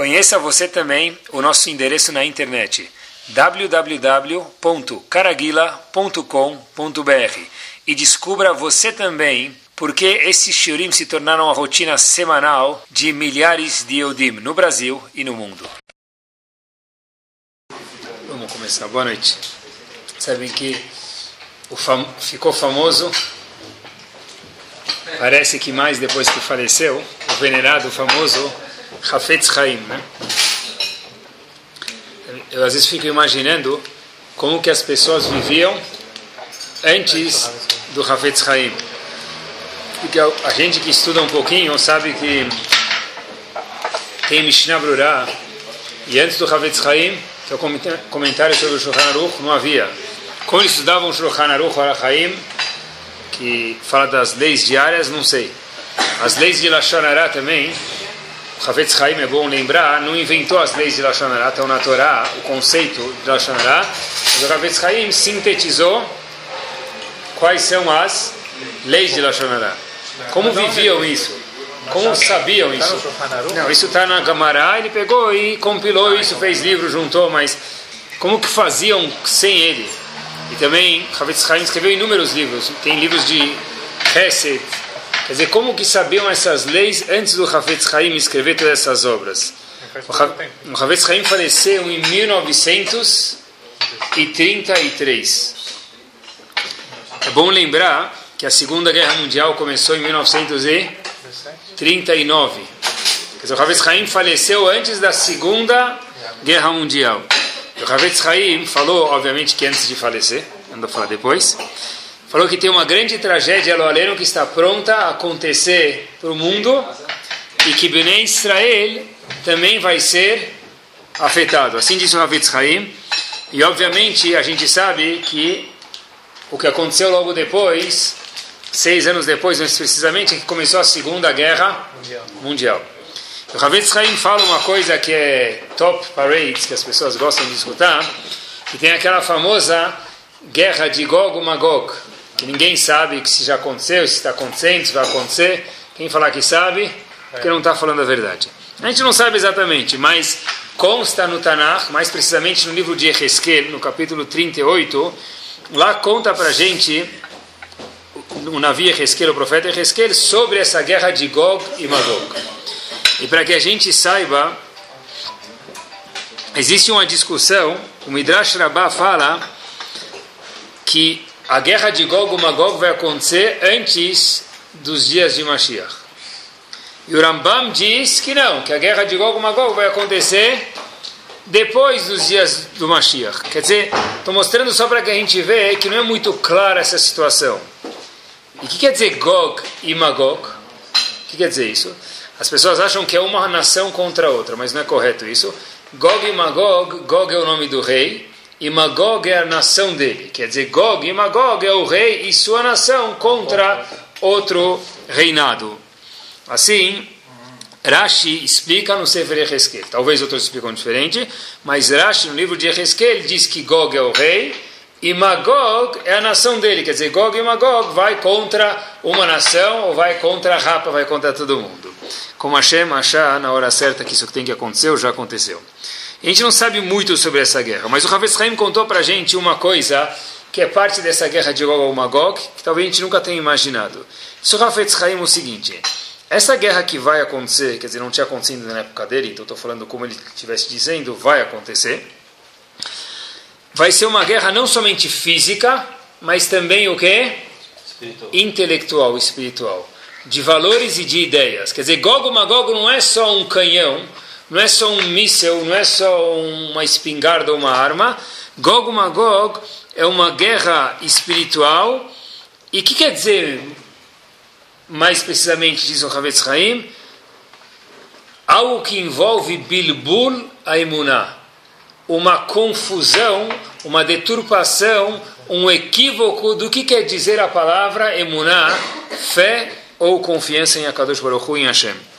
Conheça você também o nosso endereço na internet www.caraguila.com.br e descubra você também porque esses shiurim se tornaram a rotina semanal de milhares de Eudim no Brasil e no mundo. Vamos começar. Boa noite. Sabem que fam ficou famoso, parece que mais depois que faleceu, o venerado famoso Hafetz Haim, né? Eu às vezes fico imaginando como que as pessoas viviam antes do Hafetz Haim. Porque a gente que estuda um pouquinho sabe que tem Mishnah Brurah e antes do Hafetz Haim, que é o comentário sobre o Shulchan Aruch, não havia. Eles estudavam o Shulchan Aruch Haim, que fala das leis diárias, não sei. As leis de Lashon também, Havetz Haim, é bom lembrar, não inventou as leis de Lashon Hara, estão na Torá, o conceito de Lashon Hara, mas o Havetz Haim sintetizou quais são as leis de Lashon Hara. Como viviam isso? Como sabiam isso? Não, isso está na Gamará, ele pegou e compilou isso, fez livro, juntou, mas como que faziam sem ele? E também, Havetz Haim escreveu inúmeros livros, tem livros de Hesed, Quer dizer, como que sabiam essas leis antes do Hafetz Haim escrever todas essas obras? O Hafetz Haim faleceu em 1933. É bom lembrar que a Segunda Guerra Mundial começou em 1939. Quer dizer, o Hafetz Haim faleceu antes da Segunda Guerra Mundial. O Hafetz Haim falou, obviamente, que antes de falecer, ando a falar depois, falou que tem uma grande tragédia Loaleno que está pronta a acontecer para o mundo e que Bnei Israel também vai ser afetado. Assim disse o Havitz Haim. E obviamente a gente sabe que o que aconteceu logo depois, seis anos depois, mais precisamente, é que começou a Segunda Guerra Mundial. mundial. O Havitz Haim fala uma coisa que é top parades, que as pessoas gostam de escutar, que tem aquela famosa guerra de Gog e Magog que ninguém sabe que se já aconteceu, se está acontecendo, se vai acontecer. Quem falar que sabe, porque não está falando a verdade. A gente não sabe exatamente, mas consta no Tanakh, mais precisamente no livro de Ezequiel, no capítulo 38, lá conta para gente o navio Ezequiel, o profeta Ezequiel, sobre essa guerra de Gog e Magog. E para que a gente saiba, existe uma discussão, o Midrash Rabbah fala que a guerra de Gog e Magog vai acontecer antes dos dias de Mashiach. E o Rambam diz que não, que a guerra de Gog e Magog vai acontecer depois dos dias do Mashiach. Quer dizer, estou mostrando só para que a gente veja que não é muito clara essa situação. E o que quer dizer Gog e Magog? O que quer dizer isso? As pessoas acham que é uma nação contra a outra, mas não é correto isso. Gog e Magog, Gog é o nome do rei, e Magog é a nação dele. Quer dizer, Gog e Magog é o rei e sua nação contra outro reinado. Assim, Rashi explica no Sefer Ezequiel. Talvez outros explicam diferente, mas Rashi no livro de Ezequiel diz que Gog é o rei e Magog é a nação dele. Quer dizer, Gog e Magog vai contra uma nação ou vai contra a Rapa, vai contra todo mundo. Como Hashem achar na hora certa que isso tem que acontecer, ou já aconteceu. A gente não sabe muito sobre essa guerra, mas o Havetz Haim contou para a gente uma coisa que é parte dessa guerra de Gog e Magog, que talvez a gente nunca tenha imaginado. Isso o Havetz Haim é o seguinte, essa guerra que vai acontecer, quer dizer, não tinha acontecido na época dele, então estou falando como ele estivesse dizendo, vai acontecer, vai ser uma guerra não somente física, mas também o que? Espiritual. Intelectual, espiritual. De valores e de ideias. Quer dizer, Gog e Magog não é só um canhão, não é só um míssel, não é só uma espingarda ou uma arma. Gog Magog é uma guerra espiritual. E o que quer dizer, mais precisamente, diz o Havetz Haim? Algo que envolve Bilbul Aimuná. Uma confusão, uma deturpação, um equívoco do que quer dizer a palavra Emuná, fé ou confiança em Akadosh Baruch Hu, em Hashem.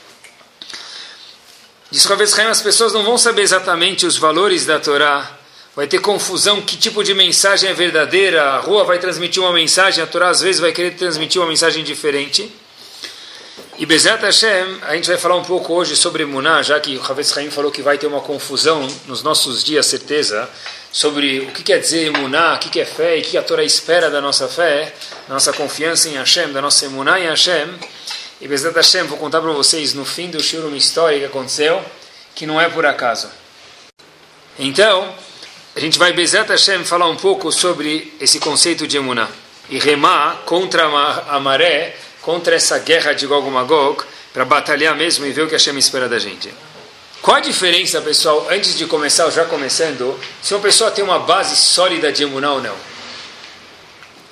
Diz Ravetz Haim, as pessoas não vão saber exatamente os valores da Torá. Vai ter confusão, que tipo de mensagem é verdadeira. A rua vai transmitir uma mensagem, a Torá às vezes vai querer transmitir uma mensagem diferente. E Bezat Hashem, a gente vai falar um pouco hoje sobre Muná, já que o Havetz Haim falou que vai ter uma confusão nos nossos dias, certeza, sobre o que quer dizer Muná, o que é fé e o que a Torá espera da nossa fé, da nossa confiança em Hashem, da nossa Muná em Hashem. E Bezat Hashem, vou contar para vocês no fim do Shur uma história que aconteceu, que não é por acaso. Então, a gente vai Bezat Hashem falar um pouco sobre esse conceito de Emuná. E remar contra a maré contra essa guerra de Gog Magog, para batalhar mesmo e ver o que Hashem espera da gente. Qual a diferença, pessoal, antes de começar, já começando, se uma pessoa tem uma base sólida de emuná ou não?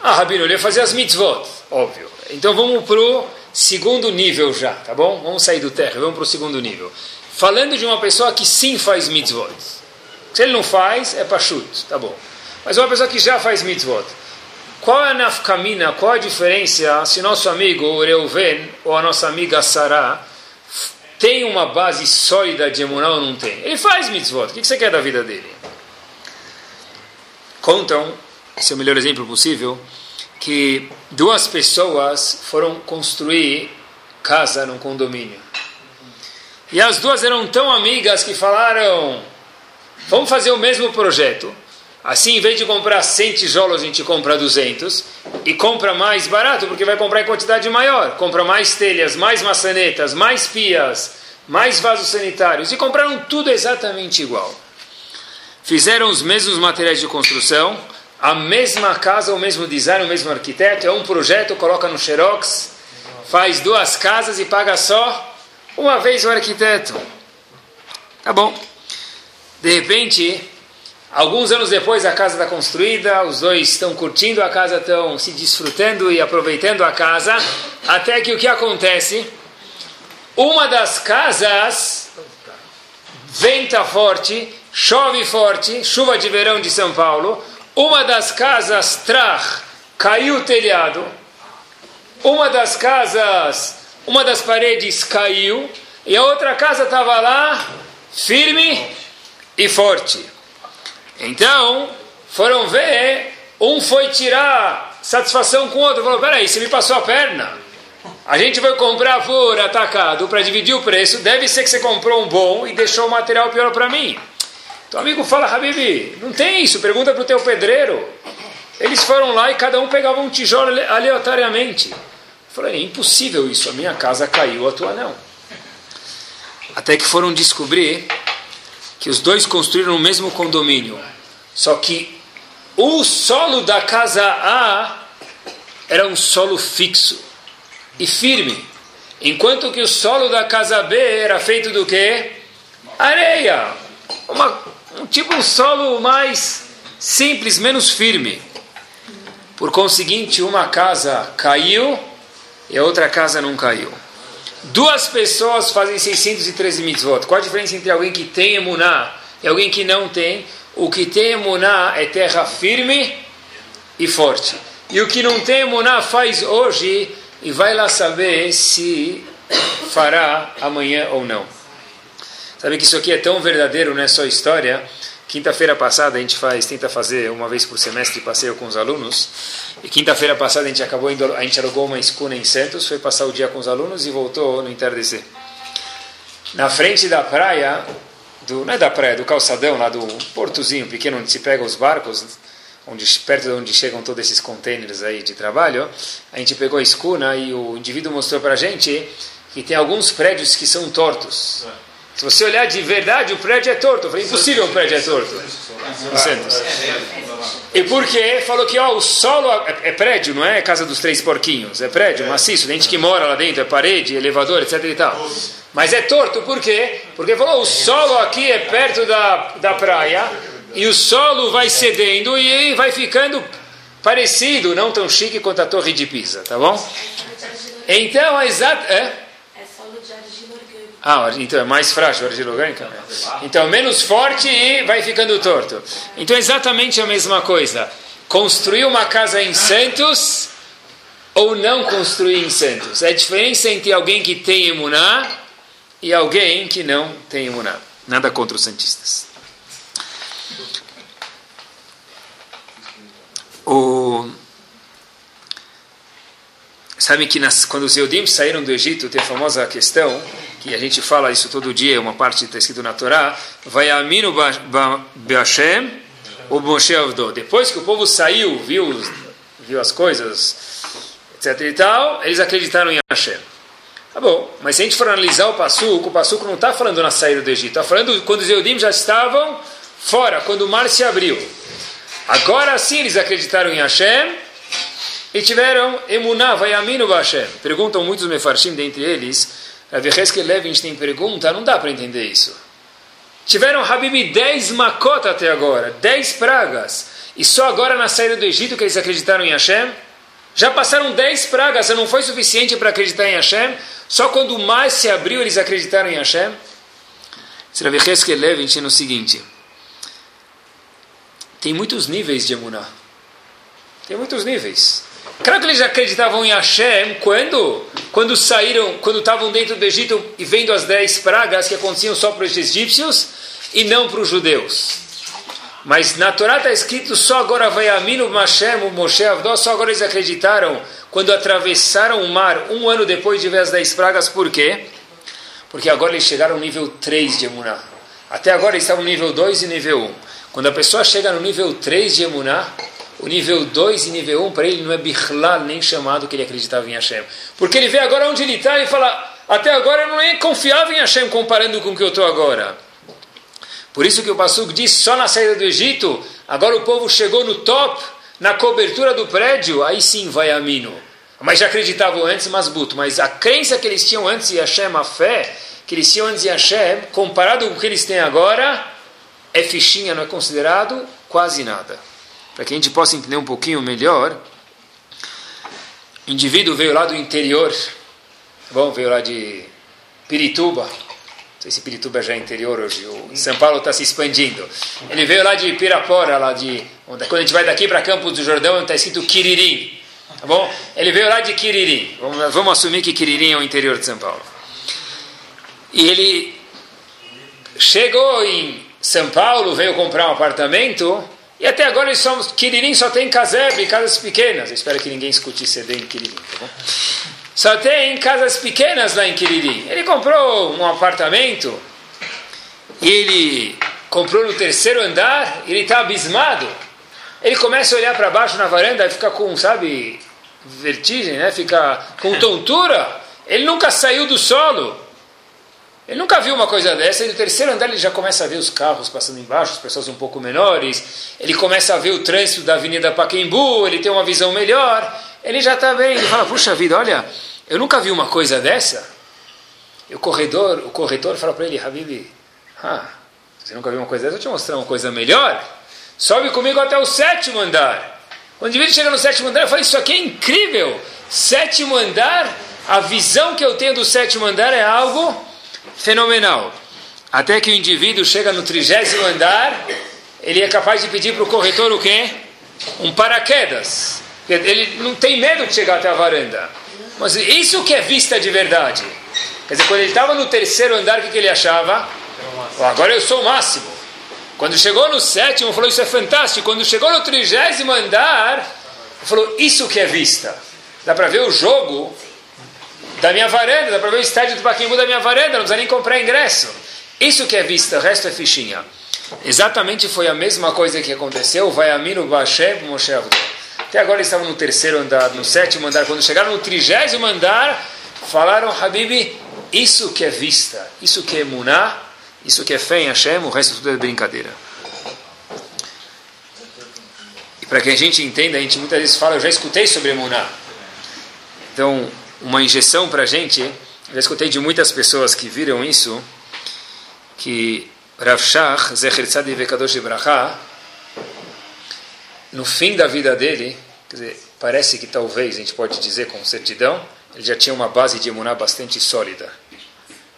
Ah, Rabino, ele ia fazer as mitzvot, óbvio. Então vamos para o segundo nível já, tá bom? Vamos sair do terra, vamos para o segundo nível. Falando de uma pessoa que sim faz mitzvot. Se ele não faz, é pachut, tá bom. Mas uma pessoa que já faz mitzvot. Qual é a nafkamina, qual a diferença se nosso amigo Reuven ou a nossa amiga Sarah tem uma base sólida de emuná ou não tem? Ele faz mitzvot, o que você quer da vida dele? Contam, esse é o melhor exemplo possível, que duas pessoas foram construir casa num condomínio. E as duas eram tão amigas que falaram: vamos fazer o mesmo projeto. Assim, em vez de comprar 100 tijolos, a gente compra 200 e compra mais barato, porque vai comprar em quantidade maior. Compra mais telhas, mais maçanetas, mais pias, mais vasos sanitários e compraram tudo exatamente igual. Fizeram os mesmos materiais de construção, a mesma casa, o mesmo design, o mesmo arquiteto. É um projeto, coloca no Xerox, faz duas casas e paga só uma vez o arquiteto. Tá bom. De repente, Alguns anos depois a casa está construída, os dois estão curtindo a casa, estão se desfrutando e aproveitando a casa, até que o que acontece? Uma das casas venta forte, chove forte, chuva de verão de São Paulo, uma das casas traz, caiu o telhado, uma das casas, uma das paredes caiu, e a outra casa estava lá, firme e forte. Então, foram ver, um foi tirar satisfação com o outro, falou, peraí, você me passou a perna. A gente vai comprar por atacado para dividir o preço, deve ser que você comprou um bom e deixou o material pior para mim. Então amigo fala, Habib, não tem isso, pergunta para o teu pedreiro. Eles foram lá e cada um pegava um tijolo aleatoriamente. Eu falei, é impossível isso, a minha casa caiu, a tua não. Até que foram descobrir que os dois construíram o mesmo condomínio. Só que o solo da casa A era um solo fixo e firme, enquanto que o solo da casa B era feito do que? Areia. Uma, um tipo um solo mais simples, menos firme. Por conseguinte, uma casa caiu e a outra casa não caiu. Duas pessoas fazem 613 mitzvot. Qual a diferença entre alguém que tem emuná e alguém que não tem? O que tem emuná é terra firme e forte. E o que não tem emuná faz hoje e vai lá saber se fará amanhã ou não. Sabe que isso aqui é tão verdadeiro, não é só história. Quinta-feira passada a gente faz, tenta fazer uma vez por semestre passeio com os alunos. E quinta-feira passada a gente acabou indo, a gente alugou uma escuna em Santos, foi passar o dia com os alunos e voltou no entardecer. Na frente da praia, do, não é da praia, do calçadão lá do portozinho pequeno onde se pega os barcos, onde perto de onde chegam todos esses containers aí de trabalho, a gente pegou a escuna e o indivíduo mostrou para a gente que tem alguns prédios que são tortos. Se você olhar de verdade, o prédio é torto. Eu falei, impossível um prédio é torto. E por quê? Falou que ó, o solo é, é, prédio, não é casa dos três porquinhos. É prédio, maciço, tem gente que mora lá dentro, é parede, elevador, etc e tal. Mas é torto, por quê? Porque falou, o solo aqui é perto da, da praia, e o solo vai cedendo e vai ficando parecido, não tão chique quanto a torre de Pisa, tá bom? Então, a exata... É? Ah, então é mais frágil a argila orgânica? Então, menos forte e vai ficando torto. Então, é exatamente a mesma coisa. Construir uma casa em Santos ou não construir em Santos. É a diferença entre alguém que tem emuná e alguém que não tem emuná. Nada contra os santistas. O... Sabem que nas, quando os Eudim saíram do Egito, tem a famosa questão, que a gente fala isso todo dia, uma parte está escrito na Torá, vai amino Hashem o Moshe. Depois que o povo saiu, viu, viu as coisas, etc e tal, eles acreditaram em Hashem. Tá bom, mas se a gente for analisar o Passuco, o Passuco não está falando na saída do Egito, está falando quando os Eudim já estavam fora, quando o mar se abriu. Agora sim eles acreditaram em Hashem e tiveram emuná, vayaminu Hashem. Perguntam muitos mefarshim, dentre eles, Rav Levinstein pergunta, não dá para entender isso. Tiveram Habib 10 makot até agora, 10 pragas. E só agora na saída do Egito que eles acreditaram em Hashem? Já passaram 10 pragas, não foi suficiente para acreditar em Hashem? Só quando o mar se abriu eles acreditaram em Hashem? Rav Levinstein o seguinte, tem muitos níveis de emuná. Tem muitos níveis. Claro que eles acreditavam em Hashem quando, quando saíram, quando estavam dentro do Egito e vendo as dez pragas que aconteciam só para os egípcios e não para os judeus. Mas na Torá está escrito só agora vai Aminu Hashem, o Moshe Avdó, só agora eles acreditaram quando atravessaram o mar um ano depois de ver as dez pragas. Por quê? Porque agora eles chegaram ao nível 3 de Emuná. Até agora eles estavam no nível 2 e nível 1. Quando a pessoa chega no nível 3 de Emuná, o nível 2 e nível 1 um, para ele não é Bichlal nem chamado que ele acreditava em Hashem. Porque ele vê agora onde ele está e fala: Até agora eu não nem confiava em Hashem comparando com o que eu estou agora. Por isso que o Pasuk diz: só na saída do Egito, agora o povo chegou no top, na cobertura do prédio, aí sim vai a Mino. Mas já acreditavam antes, mas buto. Mas a crença que eles tinham antes em Hashem, a fé que eles tinham antes em Hashem, comparado com o que eles têm agora, é fichinha, não é considerado quase nada para que a gente possa entender um pouquinho melhor, o indivíduo veio lá do interior, tá bom, veio lá de Pirituba, não sei se Pirituba já é interior hoje, o São Paulo está se expandindo. Ele veio lá de Pirapora, lá de, quando a gente vai daqui para Campos do Jordão, está escrito Quiririm, tá bom? Ele veio lá de Quiririm, vamos, vamos assumir que Quiririm é o interior de São Paulo. E ele chegou em São Paulo, veio comprar um apartamento, e até agora eles são, Kiririm só tem casebre, casas pequenas. Eu espero que ninguém escute CD em Kiririm, tá bom? Só tem casas pequenas lá em Kiririm. Ele comprou um apartamento e ele comprou no terceiro andar ele está abismado. Ele começa a olhar para baixo na varanda e fica com, sabe, vertigem, né? Fica com tontura. Ele nunca saiu do solo. Ele nunca viu uma coisa dessa, e no terceiro andar ele já começa a ver os carros passando embaixo, as pessoas um pouco menores, ele começa a ver o trânsito da Avenida Paquembu, ele tem uma visão melhor, ele já está bem, ele fala, puxa vida, olha, eu nunca vi uma coisa dessa. E o corredor, o corretor fala para ele, Habib, ah, você nunca viu uma coisa dessa, eu te mostrar uma coisa melhor. Sobe comigo até o sétimo andar. Quando o chega no sétimo andar, eu falo, isso aqui é incrível. Sétimo andar, a visão que eu tenho do sétimo andar é algo fenomenal. Até que o indivíduo chega no trigésimo andar, ele é capaz de pedir para o corretor o quê? Um paraquedas. Ele não tem medo de chegar até a varanda. Mas isso que é vista de verdade. Quer dizer, quando ele estava no terceiro andar, o que, que ele achava? Agora eu sou o máximo. Quando chegou no sétimo, falou: Isso é fantástico. Quando chegou no trigésimo andar, falou: Isso que é vista. Dá para ver o jogo da minha varanda, dá para ver o estádio do Paquimbu da minha varanda, não precisa nem comprar ingresso. Isso que é vista, o resto é fichinha. Exatamente foi a mesma coisa que aconteceu, vai Amino Bashem Moshe Até agora eles estavam no terceiro andar, no sétimo andar, quando chegaram no trigésimo andar, falaram, Habib, isso que é vista, isso que é Muná, isso que é fé em Hashem, o resto tudo é brincadeira. E para que a gente entenda, a gente muitas vezes fala, eu já escutei sobre Muná. Então, uma injeção para a gente. Já escutei de muitas pessoas que viram isso, que Rav Shach, Zecher Tzadi Vekadosh Ibrahá, no fim da vida dele, quer dizer, parece que talvez, a gente pode dizer com certidão, ele já tinha uma base de emuná bastante sólida.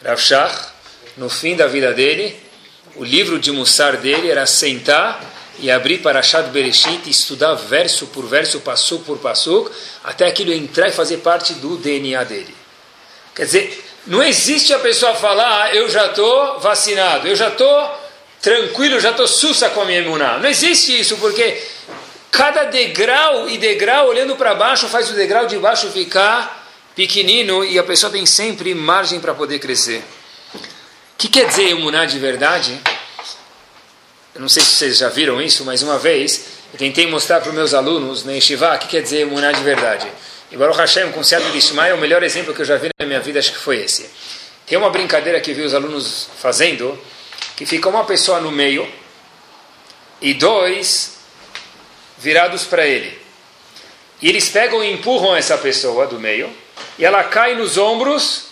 Rav Shach, no fim da vida dele, o livro de Mussar dele era sentar e abrir para Shad Bereshit e estudar verso por verso, passuk por passuk, até aquilo entrar e fazer parte do DNA dele. Quer dizer, não existe a pessoa falar, ah, eu já estou vacinado, eu já estou tranquilo, já estou sussa com a minha imuná. Não existe isso, porque cada degrau e degrau olhando para baixo faz o degrau de baixo ficar pequenino e a pessoa tem sempre margem para poder crescer. O que quer dizer emuná de verdade? Eu não sei se vocês já viram isso, mas uma vez eu tentei mostrar para os meus alunos na Yeshiva o que quer dizer emuná de verdade. E Baruch Hashem, com o Seattle de Ismael, o melhor exemplo que eu já vi na minha vida, acho que foi esse. Tem uma brincadeira que vi os alunos fazendo, que fica uma pessoa no meio e dois virados para ele. E eles pegam e empurram essa pessoa do meio e ela cai nos ombros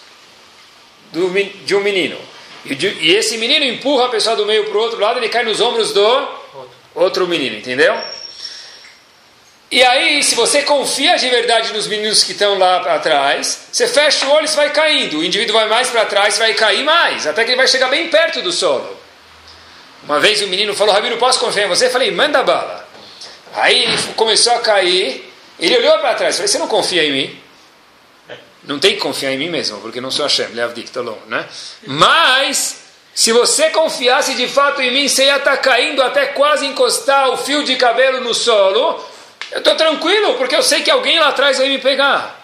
do, de um menino. E, e esse menino empurra a pessoa do meio para o outro lado, ele cai nos ombros do outro menino, entendeu? E aí, se você confia de verdade nos meninos que estão lá atrás, você fecha o olho e vai caindo. O indivíduo vai mais para trás, vai cair mais, até que ele vai chegar bem perto do solo. Uma vez o menino falou, Rabino, posso confiar em você? Eu falei, manda bala. Aí ele começou a cair, ele olhou para trás, falei, você não confia em mim? Não tem que confiar em mim mesmo, porque não sou Hashem, Leavdik, tá longe, né? Mas, se você confiasse de fato em mim, você ia estar tá caindo até quase encostar o fio de cabelo no solo. Eu estou tranquilo, porque eu sei que alguém lá atrás vai me pegar.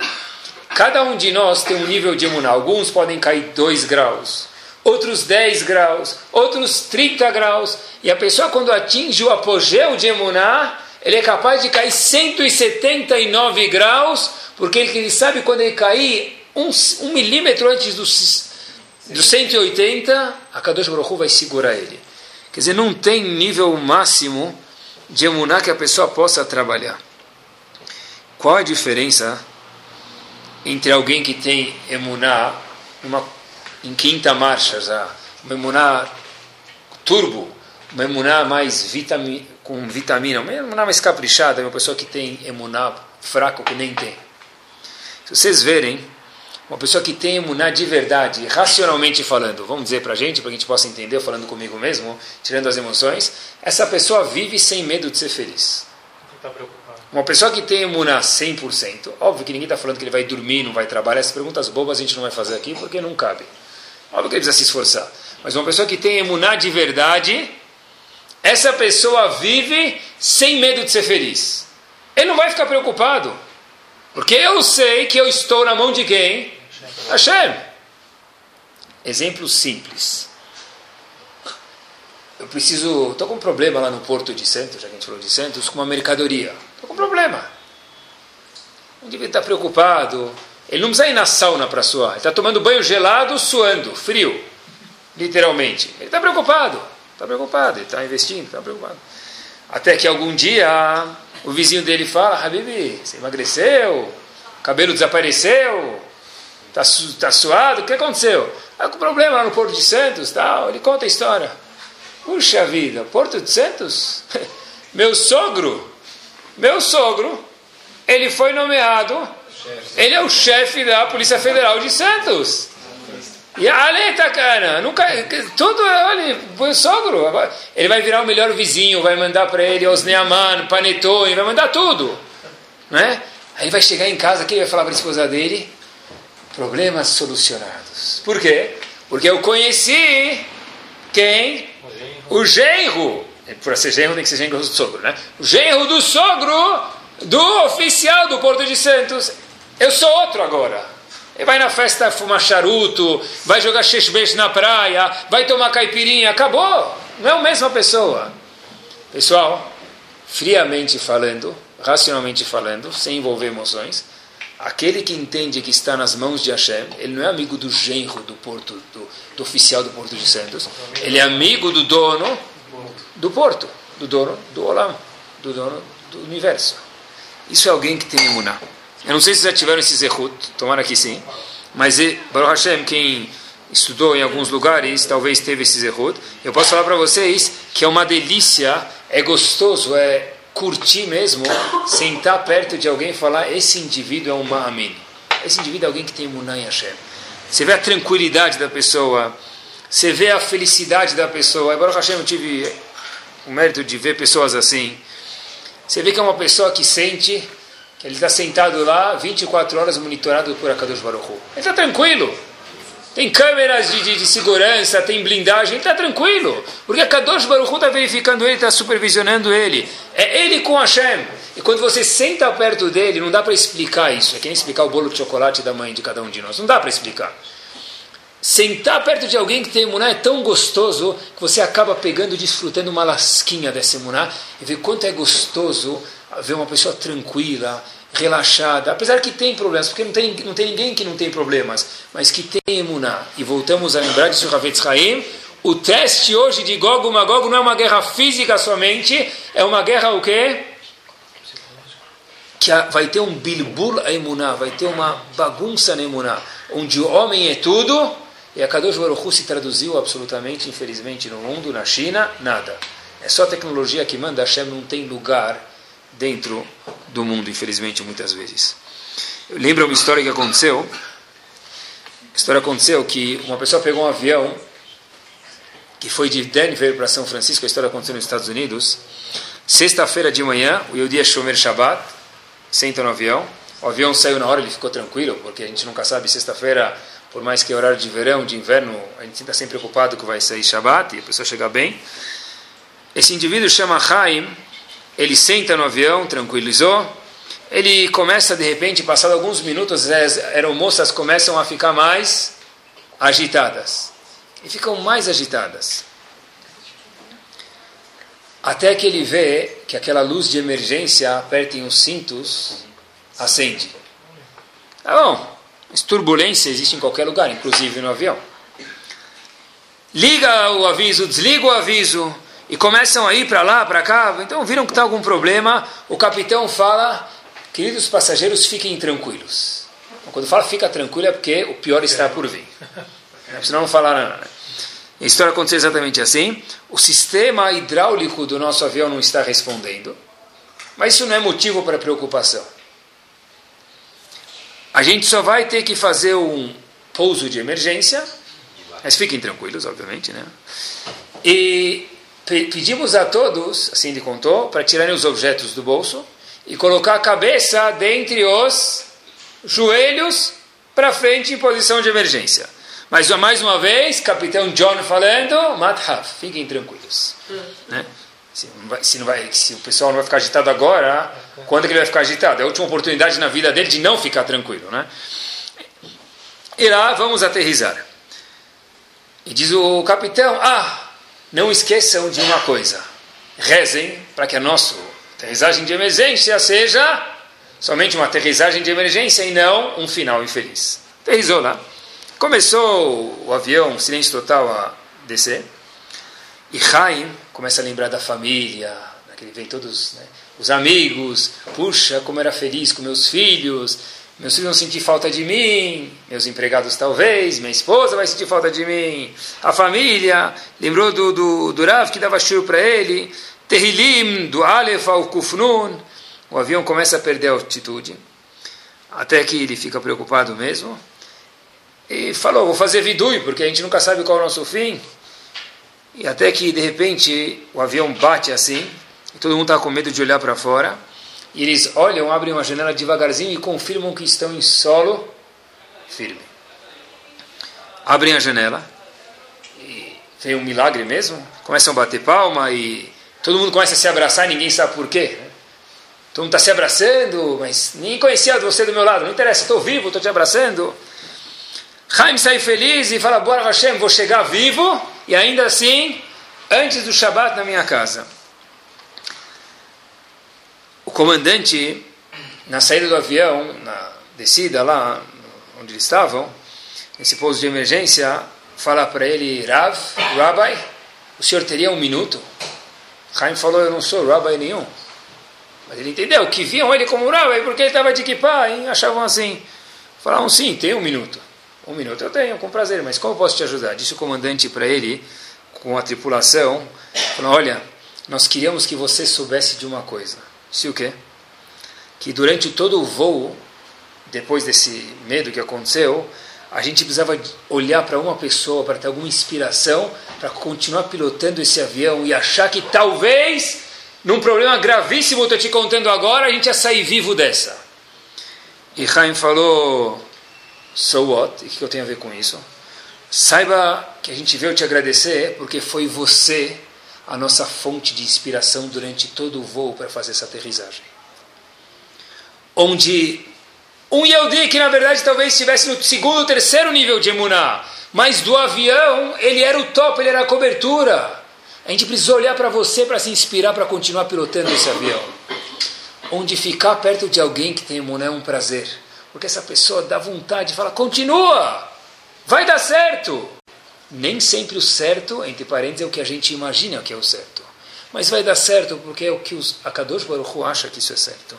Cada um de nós tem um nível de emuná. Alguns podem cair 2 graus, outros 10 graus, outros 30 graus. E a pessoa, quando atinge o apogeu de emuná, ele é capaz de cair 179 graus, porque ele sabe quando ele cair um, um milímetro antes dos, dos 180, a Kadosh Baruch vai segurar ele. Quer dizer, não tem nível máximo de emuná que a pessoa possa trabalhar. Qual a diferença entre alguém que tem emuná uma, em quinta marcha já, uma emuná turbo, uma emuná mais vitami, com vitamina, uma emuná mais caprichada, uma pessoa que tem emuná fraco que nem tem. Se vocês verem, uma pessoa que tem emuná de verdade, racionalmente falando, vamos dizer para a gente, para que a gente possa entender, falando comigo mesmo, tirando as emoções, essa pessoa vive sem medo de ser feliz. Tá uma pessoa que tem emuná 100%, óbvio que ninguém está falando que ele vai dormir, não vai trabalhar, essas perguntas bobas a gente não vai fazer aqui porque não cabe. Óbvio que ele precisa se esforçar. Mas uma pessoa que tem emuná de verdade, essa pessoa vive sem medo de ser feliz. Ele não vai ficar preocupado. Porque eu sei que eu estou na mão de quem? Hashem. Exemplo simples. Eu preciso. Estou com um problema lá no Porto de Santos, já que a gente falou de Santos, com uma mercadoria. Estou com um problema. Não devia estar preocupado. Ele não precisa ir na sauna para suar. Ele está tomando banho gelado, suando, frio. Literalmente. Ele está preocupado. Está preocupado. Ele está investindo, está preocupado. Até que algum dia o vizinho dele fala: Habibi, você emagreceu? cabelo desapareceu? Está tá suado? O que aconteceu? Está com problema lá no Porto de Santos. Tal. Ele conta a história. Puxa vida, Porto de Santos? Meu sogro, meu sogro, ele foi nomeado, ele é o chefe da Polícia Federal de Santos. E ali tá cara, nunca, tudo, olha, foi o sogro. Ele vai virar o melhor vizinho, vai mandar para ele Osneaman, Panetone, vai mandar tudo. Né? Aí vai chegar em casa, quem vai falar para a esposa dele? Problemas solucionados. Por quê? Porque eu conheci quem? O genro. Para ser genro tem que ser genro do sogro, né? O genro do sogro do oficial do Porto de Santos. Eu sou outro agora. Ele vai na festa fumar charuto, vai jogar xexbeijo na praia, vai tomar caipirinha, acabou. Não é a mesma pessoa. Pessoal, friamente falando, racionalmente falando, sem envolver emoções, aquele que entende que está nas mãos de Hashem, ele não é amigo do genro do porto, do, do oficial do Porto de Santos, ele é amigo do dono do porto, do dono do Olam, do dono do universo. Isso é alguém que tem imuná. Eu não sei se já tiveram esse zehut, tomara que sim, mas Baruch Hashem, quem estudou em alguns lugares, talvez teve esse zehut. Eu posso falar para vocês que é uma delícia, é gostoso, é curtir mesmo, sentar perto de alguém e falar: esse indivíduo é um Ma'amin. Esse indivíduo é alguém que tem Munay Hashem. Você vê a tranquilidade da pessoa, você vê a felicidade da pessoa. Agora, Hashem, eu tive o mérito de ver pessoas assim. Você vê que é uma pessoa que sente ele está sentado lá 24 horas monitorado por Akadosh Baruch. Ele está tranquilo. tem câmeras de, de, de segurança, tem blindagem, está tranquilo. Porque a Kadosh Baruch está verificando ele, está supervisionando ele. É ele com Hashem. E quando você senta perto dele, não dá para explicar isso. É que nem explicar o bolo de chocolate da mãe de cada um de nós. Não dá para explicar. Sentar perto de alguém que tem emuná é tão gostoso que você acaba pegando desfrutando uma lasquinha dessa emuná e ver quanto é gostoso ver uma pessoa tranquila, relaxada, apesar que tem problemas, porque não tem, não tem ninguém que não tem problemas, mas que tem emuná. E voltamos a lembrar disso, Ravetz Haim, o teste hoje de Gog Magog não é uma guerra física somente, é uma guerra o quê? Que vai ter um bilbul a emuná, vai ter uma bagunça na emuná, onde o homem é tudo, e a Kadosh Baruch se traduziu absolutamente, infelizmente, no mundo, na China, nada. É só a tecnologia que manda, Hashem não tem lugar dentro do mundo, infelizmente, muitas vezes. Eu lembro uma história que aconteceu. A história aconteceu que uma pessoa pegou um avião que foi de Denver para São Francisco, a história aconteceu nos Estados Unidos. Sexta-feira de manhã, o Yodi Shomer Shabbat, senta no avião. O avião saiu na hora, ele ficou tranquilo, porque a gente nunca sabe, sexta-feira, por mais que é horário de verão, de inverno, a gente está sempre preocupado que vai sair Shabbat e a pessoa chegar bem. Esse indivíduo chama Chaim, ele senta no avião, tranquilizou. Ele começa, de repente, passado alguns minutos, as aeromoças começam a ficar mais agitadas. E ficam mais agitadas. Até que ele vê que aquela luz de emergência, apertem os cintos, acende. Tá bom, mas turbulência existe em qualquer lugar, inclusive no avião. Liga o aviso, desliga o aviso, e começam a ir para lá, para cá, então viram que está algum problema, o capitão fala, queridos passageiros, fiquem tranquilos. Quando fala fica tranquilo é porque o pior está por vir. Senão não falaram nada. A história aconteceu exatamente assim. O sistema hidráulico do nosso avião não está respondendo. Mas isso não é motivo para preocupação. A gente só vai ter que fazer um pouso de emergência. Mas fiquem tranquilos, obviamente, né? E pedimos a todos, assim ele contou, para tirarem os objetos do bolso e colocar a cabeça dentre os joelhos para frente em posição de emergência. Mas mais uma vez, capitão John falando, Madhav, fiquem tranquilos. Hum. Né? Se, não vai, se, não vai, se o pessoal não vai ficar agitado agora, quando é que ele vai ficar agitado? É a última oportunidade na vida dele de não ficar tranquilo. Né? E lá vamos aterrizar. E diz o capitão, ah, não esqueçam de uma coisa: rezem para que a nossa aterrissagem de emergência seja somente uma aterrissagem de emergência e não um final infeliz. Aterrizou lá. Começou o avião, silêncio total, a descer. E Chaim começa a lembrar da família, daquele vem todos né, os amigos. Puxa, como era feliz com meus filhos meus filhos vão sentir falta de mim, meus empregados talvez, minha esposa vai sentir falta de mim, a família, lembrou do, do, do Rav que dava churro para ele, Terrilim, do Aleph ao Kufnun, o avião começa a perder a altitude, até que ele fica preocupado mesmo, e falou, vou fazer vidui, porque a gente nunca sabe qual é o nosso fim, e até que de repente o avião bate assim, e todo mundo está com medo de olhar para fora, e eles olham, abrem uma janela devagarzinho e confirmam que estão em solo firme. Abrem a janela e vem um milagre mesmo. Começam a bater palma e todo mundo começa a se abraçar e ninguém sabe por quê. Todo mundo está se abraçando, mas ninguém conhecia você do meu lado. Não interessa, estou vivo, estou te abraçando. Haim sai feliz e fala: Bora Hashem, vou chegar vivo e ainda assim, antes do Shabat na minha casa comandante, na saída do avião, na descida lá onde eles estavam, nesse pouso de emergência, fala para ele, Rav, Rabbi, o senhor teria um minuto? Chaim falou, eu não sou Rabbi nenhum. Mas ele entendeu que viam ele como Rabbi porque ele estava de equipar e achavam assim. Falaram, sim, tem um minuto. Um minuto eu tenho, com prazer, mas como posso te ajudar? Disse o comandante para ele, com a tripulação, falou, olha, nós queríamos que você soubesse de uma coisa. Se o quê? Que durante todo o voo, depois desse medo que aconteceu, a gente precisava olhar para uma pessoa para ter alguma inspiração para continuar pilotando esse avião e achar que talvez, num problema gravíssimo, estou te contando agora, a gente ia sair vivo dessa. E Chaim falou: So what? E o que eu tenho a ver com isso? saiba que a gente veio te agradecer porque foi você a nossa fonte de inspiração durante todo o voo para fazer essa aterrissagem. Onde um Yehudi que na verdade talvez estivesse no segundo ou terceiro nível de Emuná, mas do avião ele era o top, ele era a cobertura. A gente precisa olhar para você para se inspirar para continuar pilotando esse avião. Onde ficar perto de alguém que tem Emuná é um prazer. Porque essa pessoa dá vontade de falar, continua, vai dar certo. Nem sempre o certo, entre parênteses, é o que a gente imagina que é o certo. Mas vai dar certo porque é o que os Akadosh Baruch Hu acha que isso é certo.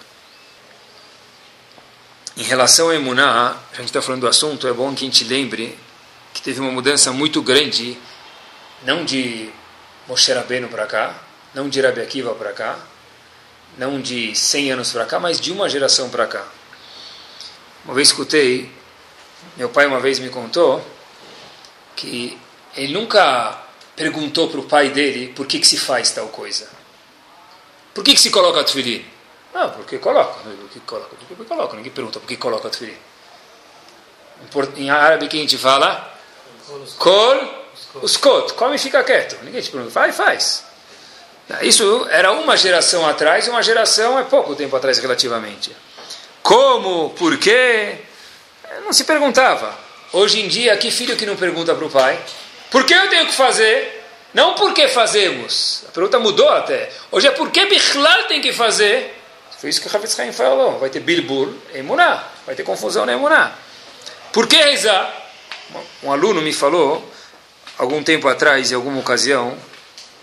Em relação a Emuná, a gente está falando do assunto, é bom que a gente lembre que teve uma mudança muito grande, não de Moshe Rabbeinu para cá, não de Rabi Akiva para cá, não de 100 anos para cá, mas de uma geração para cá. Uma vez escutei, meu pai uma vez me contou que ele nunca perguntou para o pai dele por que, que se faz tal coisa. Por que, que se coloca tefilim? Não, porque coloca. Por que coloca? Porque coloca. Ninguém pergunta por que coloca tefilim. Em árabe que a gente fala? Kol uskot. Come e fica quieto. Ninguém te pergunta. Vai, faz. Isso era uma geração atrás, uma geração é pouco tempo atrás relativamente. Como? Por quê? Não se perguntava. Hoje em dia, que filho que não pergunta para o pai? Por que eu tenho que fazer? Não por que fazemos. A pergunta mudou até. Hoje é por que Bichlal tem que fazer? Foi isso que o Havetz Haim falou. Vai ter Bilbul em Muná. Vai ter confusão na Muná. Por que rezar? Um aluno me falou, algum tempo atrás, em alguma ocasião,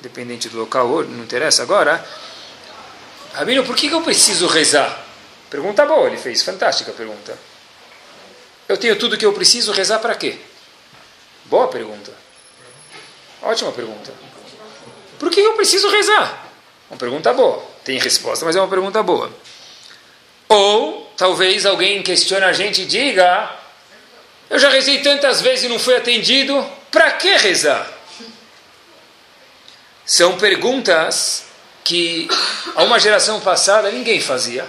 dependente do local, não interessa agora, Rabino, por que eu preciso rezar? Pergunta boa, ele fez, fantástica pergunta. Eu tenho tudo que eu preciso, rezar para quê? Boa pergunta. Ótima pergunta. Por que eu preciso rezar? Uma pergunta boa. Tem resposta, mas é uma pergunta boa. Ou talvez alguém questione a gente e diga: Eu já rezei tantas vezes e não fui atendido, para que rezar? São perguntas que a uma geração passada ninguém fazia.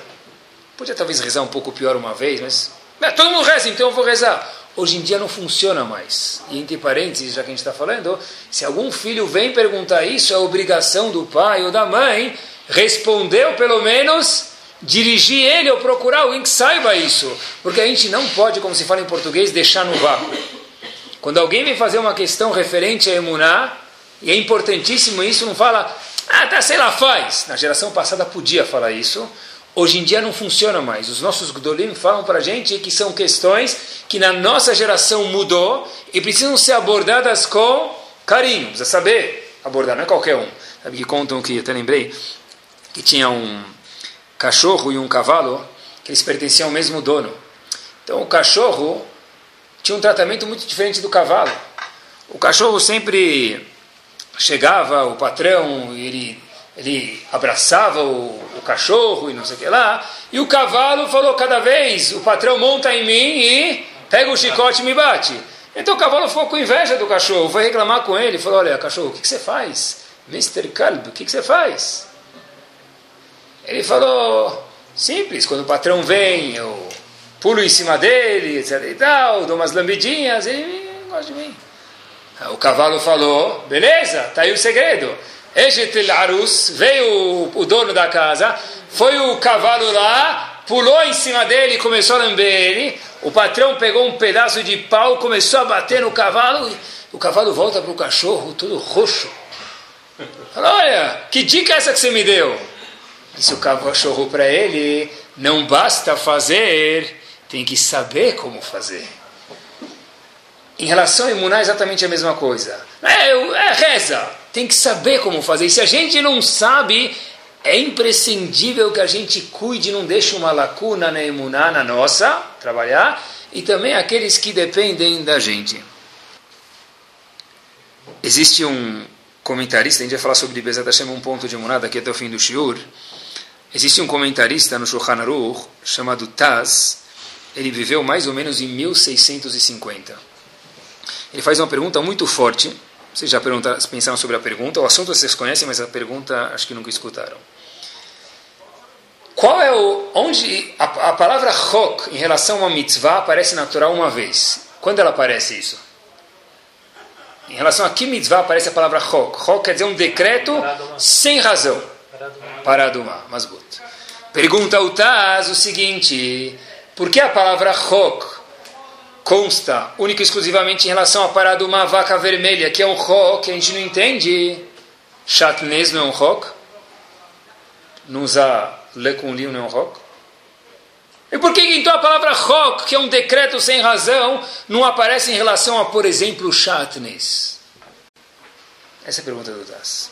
Podia talvez rezar um pouco pior uma vez, mas todo mundo reza, então eu vou rezar. Hoje em dia não funciona mais. E entre parênteses, já que a gente está falando, se algum filho vem perguntar isso, é obrigação do pai ou da mãe responder pelo menos dirigir ele ou procurar alguém que saiba isso. Porque a gente não pode, como se fala em português, deixar no vácuo. Quando alguém vem fazer uma questão referente a emuná, e é importantíssimo isso, não fala, ah, tá, sei lá, faz. Na geração passada podia falar isso. Hoje em dia não funciona mais. Os nossos Gdolim falam para a gente que são questões que na nossa geração mudou e precisam ser abordadas com carinho. Precisa saber abordar, não é qualquer um. Sabe que contam que, até lembrei, que tinha um cachorro e um cavalo que eles pertenciam ao mesmo dono. Então o cachorro tinha um tratamento muito diferente do cavalo. O cachorro sempre chegava, o patrão, ele ele abraçava o, o, cachorro e não sei o que lá, e o cavalo falou cada vez, o patrão monta em mim e pega o chicote e me bate. Então o cavalo ficou com inveja do cachorro, foi reclamar com ele, falou, olha cachorro, o que, que você faz? Mr. Kalb, o que, que você faz? Ele falou, simples, quando o patrão vem, eu pulo em cima dele, etc e tal, dou umas lambidinhas, ele gosta de mim. O cavalo falou, beleza, tá aí o segredo. Ejetel Arus, veio o, dono da casa, foi o cavalo lá, pulou em cima dele, começou a lamber ele. O patrão pegou um pedaço de pau, começou a bater no cavalo. O cavalo volta para o cachorro, todo roxo. Fala, olha, que dica é essa que você me deu? Disse o cachorro para ele: não basta fazer, tem que saber como fazer. Em relação a imunar, é exatamente a mesma coisa. É, é reza tem que saber como fazer. E se a gente não sabe, é imprescindível que a gente cuide, não deixe uma lacuna na emuná, na nossa, trabalhar, e também aqueles que dependem da gente. Existe um comentarista, a gente vai falar sobre Bezat Hashem um ponto de emuná daqui até o fim do shiur. Existe um comentarista no Shulchan Aruch chamado Taz, ele viveu mais ou menos em 1650. Ele faz uma pergunta muito forte, vocês já pensaram sobre a pergunta? O assunto vocês conhecem, mas a pergunta acho que nunca escutaram. Qual é o. Onde. A, a palavra chok em relação a mitzvah aparece natural uma vez. Quando ela aparece isso? Em relação a que mitzvah aparece a palavra chok? Chok quer dizer um decreto sem razão. Paraduma, masgut. Pergunta o Taz o seguinte: por que a palavra chok consta única e exclusivamente em relação a paraduma vaca vermelha, que é um chok que a gente não entende? Chatnez não é um chok? Não usar le com não é um chok? E por que então a palavra chok, que é um decreto sem razão, não aparece em relação a, por exemplo, chatnes? Essa é a pergunta do Das.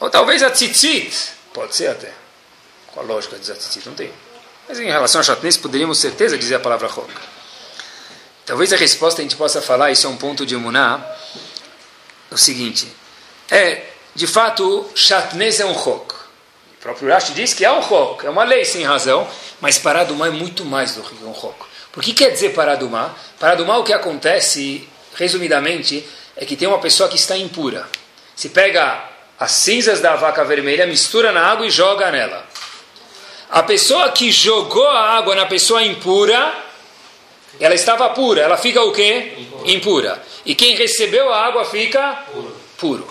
Ou talvez a tzitzit, pode ser até. Qual a lógica de tzitzit? Não tem. Mas em relação a chatnes, poderíamos certeza dizer a palavra chok. Talvez a resposta a gente possa falar, isso é um ponto de emuná, o seguinte, é, de fato, chatnes é um chok. O próprio Rashi diz que é um chok, é uma lei sem razão, mas paradumá é muito mais do que um chok. Por que quer dizer paradumá? Paradumá, o que acontece, resumidamente, é que tem uma pessoa que está impura. Se pega as cinzas da vaca vermelha, mistura na água e joga nela. A pessoa que jogou a água na pessoa impura, ela estava pura, ela fica o quê? Impura. E quem recebeu a água fica puro.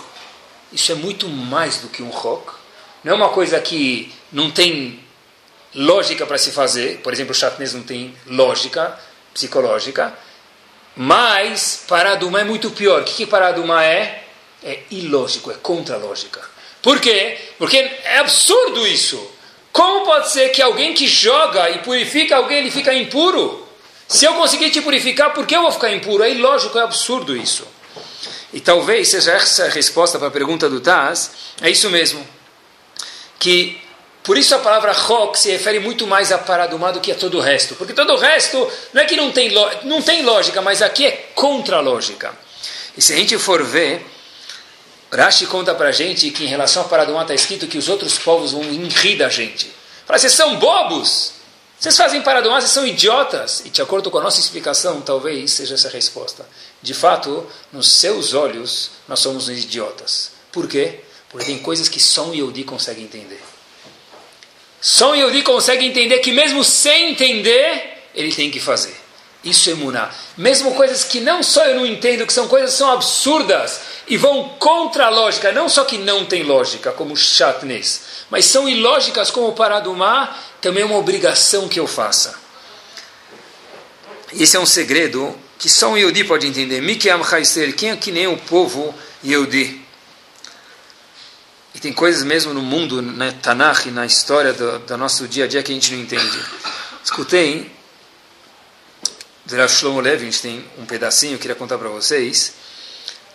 Isso é muito mais do que um chok não é uma coisa que não tem lógica para se fazer. Por exemplo, o chatnez não tem lógica psicológica. Mas paraduma é muito pior. O que, que paraduma é? É ilógico, é contra a lógica. Por quê? Porque é absurdo isso. Como pode ser que alguém que joga e purifica alguém, ele fica impuro? Se eu conseguir te purificar, por que eu vou ficar impuro? É ilógico, é absurdo isso. E talvez seja essa a resposta para a pergunta do Taz. É isso mesmo que por isso a palavra Chok se refere muito mais a Paradumá do que a todo o resto. Porque todo o resto não é que não tem, não tem lógica, mas aqui é contra a lógica. E se a gente for ver, Rashi conta para a gente que em relação a Paradumá está escrito que os outros povos vão rir da gente. Fala, vocês são bobos! Vocês fazem Paradumá, vocês são idiotas! E de acordo com a nossa explicação, talvez seja essa a resposta. De fato, nos seus olhos, nós somos idiotas. Por quê? Porque tem coisas que só um Yehudi consegue entender. Só um Yehudi consegue entender que mesmo sem entender, ele tem que fazer. Isso é Muná. Mesmo coisas que não só eu não entendo, que são coisas que são absurdas e vão contra a lógica, não só que não tem lógica, como chatnez, mas são ilógicas como o paradumá, também é uma obrigação que eu faça. Esse é um segredo que só um Yehudi pode entender. Mikiam Haister, quem é que nem o povo Yehudi? E tem coisas mesmo no mundo, na Tanakh, na história do, do, nosso dia a dia que a gente não entende. Escutei, do Rav Shlomo Levi, a gente tem um pedacinho, eu queria contar para vocês,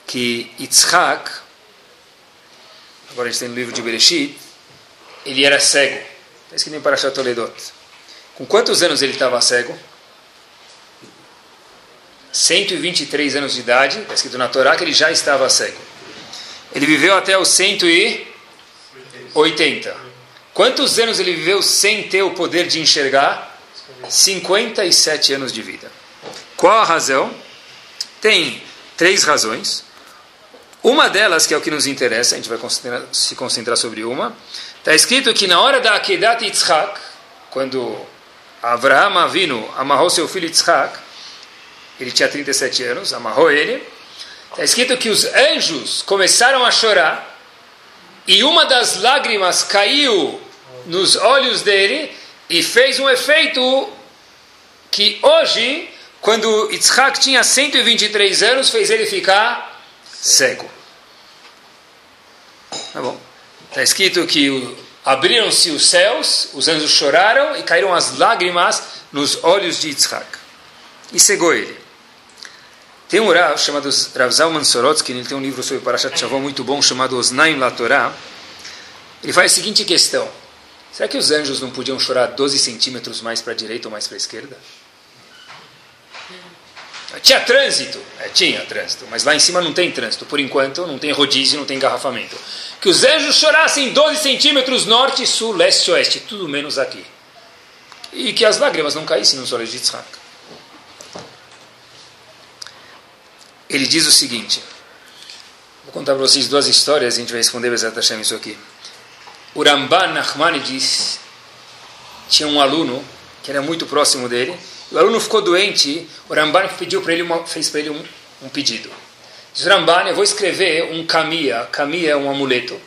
que Yitzhak, agora a gente tem no livro de Bereshit, ele era cego. Está escrito em Parashat Toledot. Com quantos anos ele estava cego? 123 anos de idade, está escrito na Torá que ele já estava cego. Ele viveu até os 180. Quantos anos ele viveu sem ter o poder de enxergar? 57 anos de vida. Qual a razão? Tem três razões. Uma delas, que é o que nos interessa, a gente vai se concentrar sobre uma, está escrito que na hora da Akedat Yitzhak, quando Avraham Avinu amarrou seu filho Yitzhak, ele tinha 37 anos, amarrou ele, Está escrito que os anjos começaram a chorar e uma das lágrimas caiu nos olhos dele e fez um efeito que hoje, quando Yitzhak tinha 123 anos, fez ele ficar cego. Tá bom. Está escrito que abriram-se os céus, os anjos choraram e caíram as lágrimas nos olhos de Yitzhak. E cegou ele. Tem um Rav chamado Rav Zalman Sorotsky, ele tem um livro sobre Parashat Shavon muito bom chamado Osnaim La Torah. Ele faz a seguinte questão: será que os anjos não podiam chorar 12 centímetros mais para a direita ou mais para a esquerda? Tinha trânsito? É, tinha trânsito, mas lá em cima não tem trânsito. Por enquanto, não tem rodízio, não tem engarrafamento. Que os anjos chorassem 12 centímetros norte, sul, leste, oeste, tudo menos aqui. E que as lágrimas não caíssem nos olhos de Yitzhak. ele diz o seguinte: vou contar para vocês duas histórias e a gente vai responder Bezat isso aqui. O Ramban Nachmanides tinha um aluno que era muito próximo dele. O aluno ficou doente. O Ramban pediu para ele uma, fez para ele um, um pedido. Diz Ramban, eu vou escrever um kamia. Kamia é um amuleto.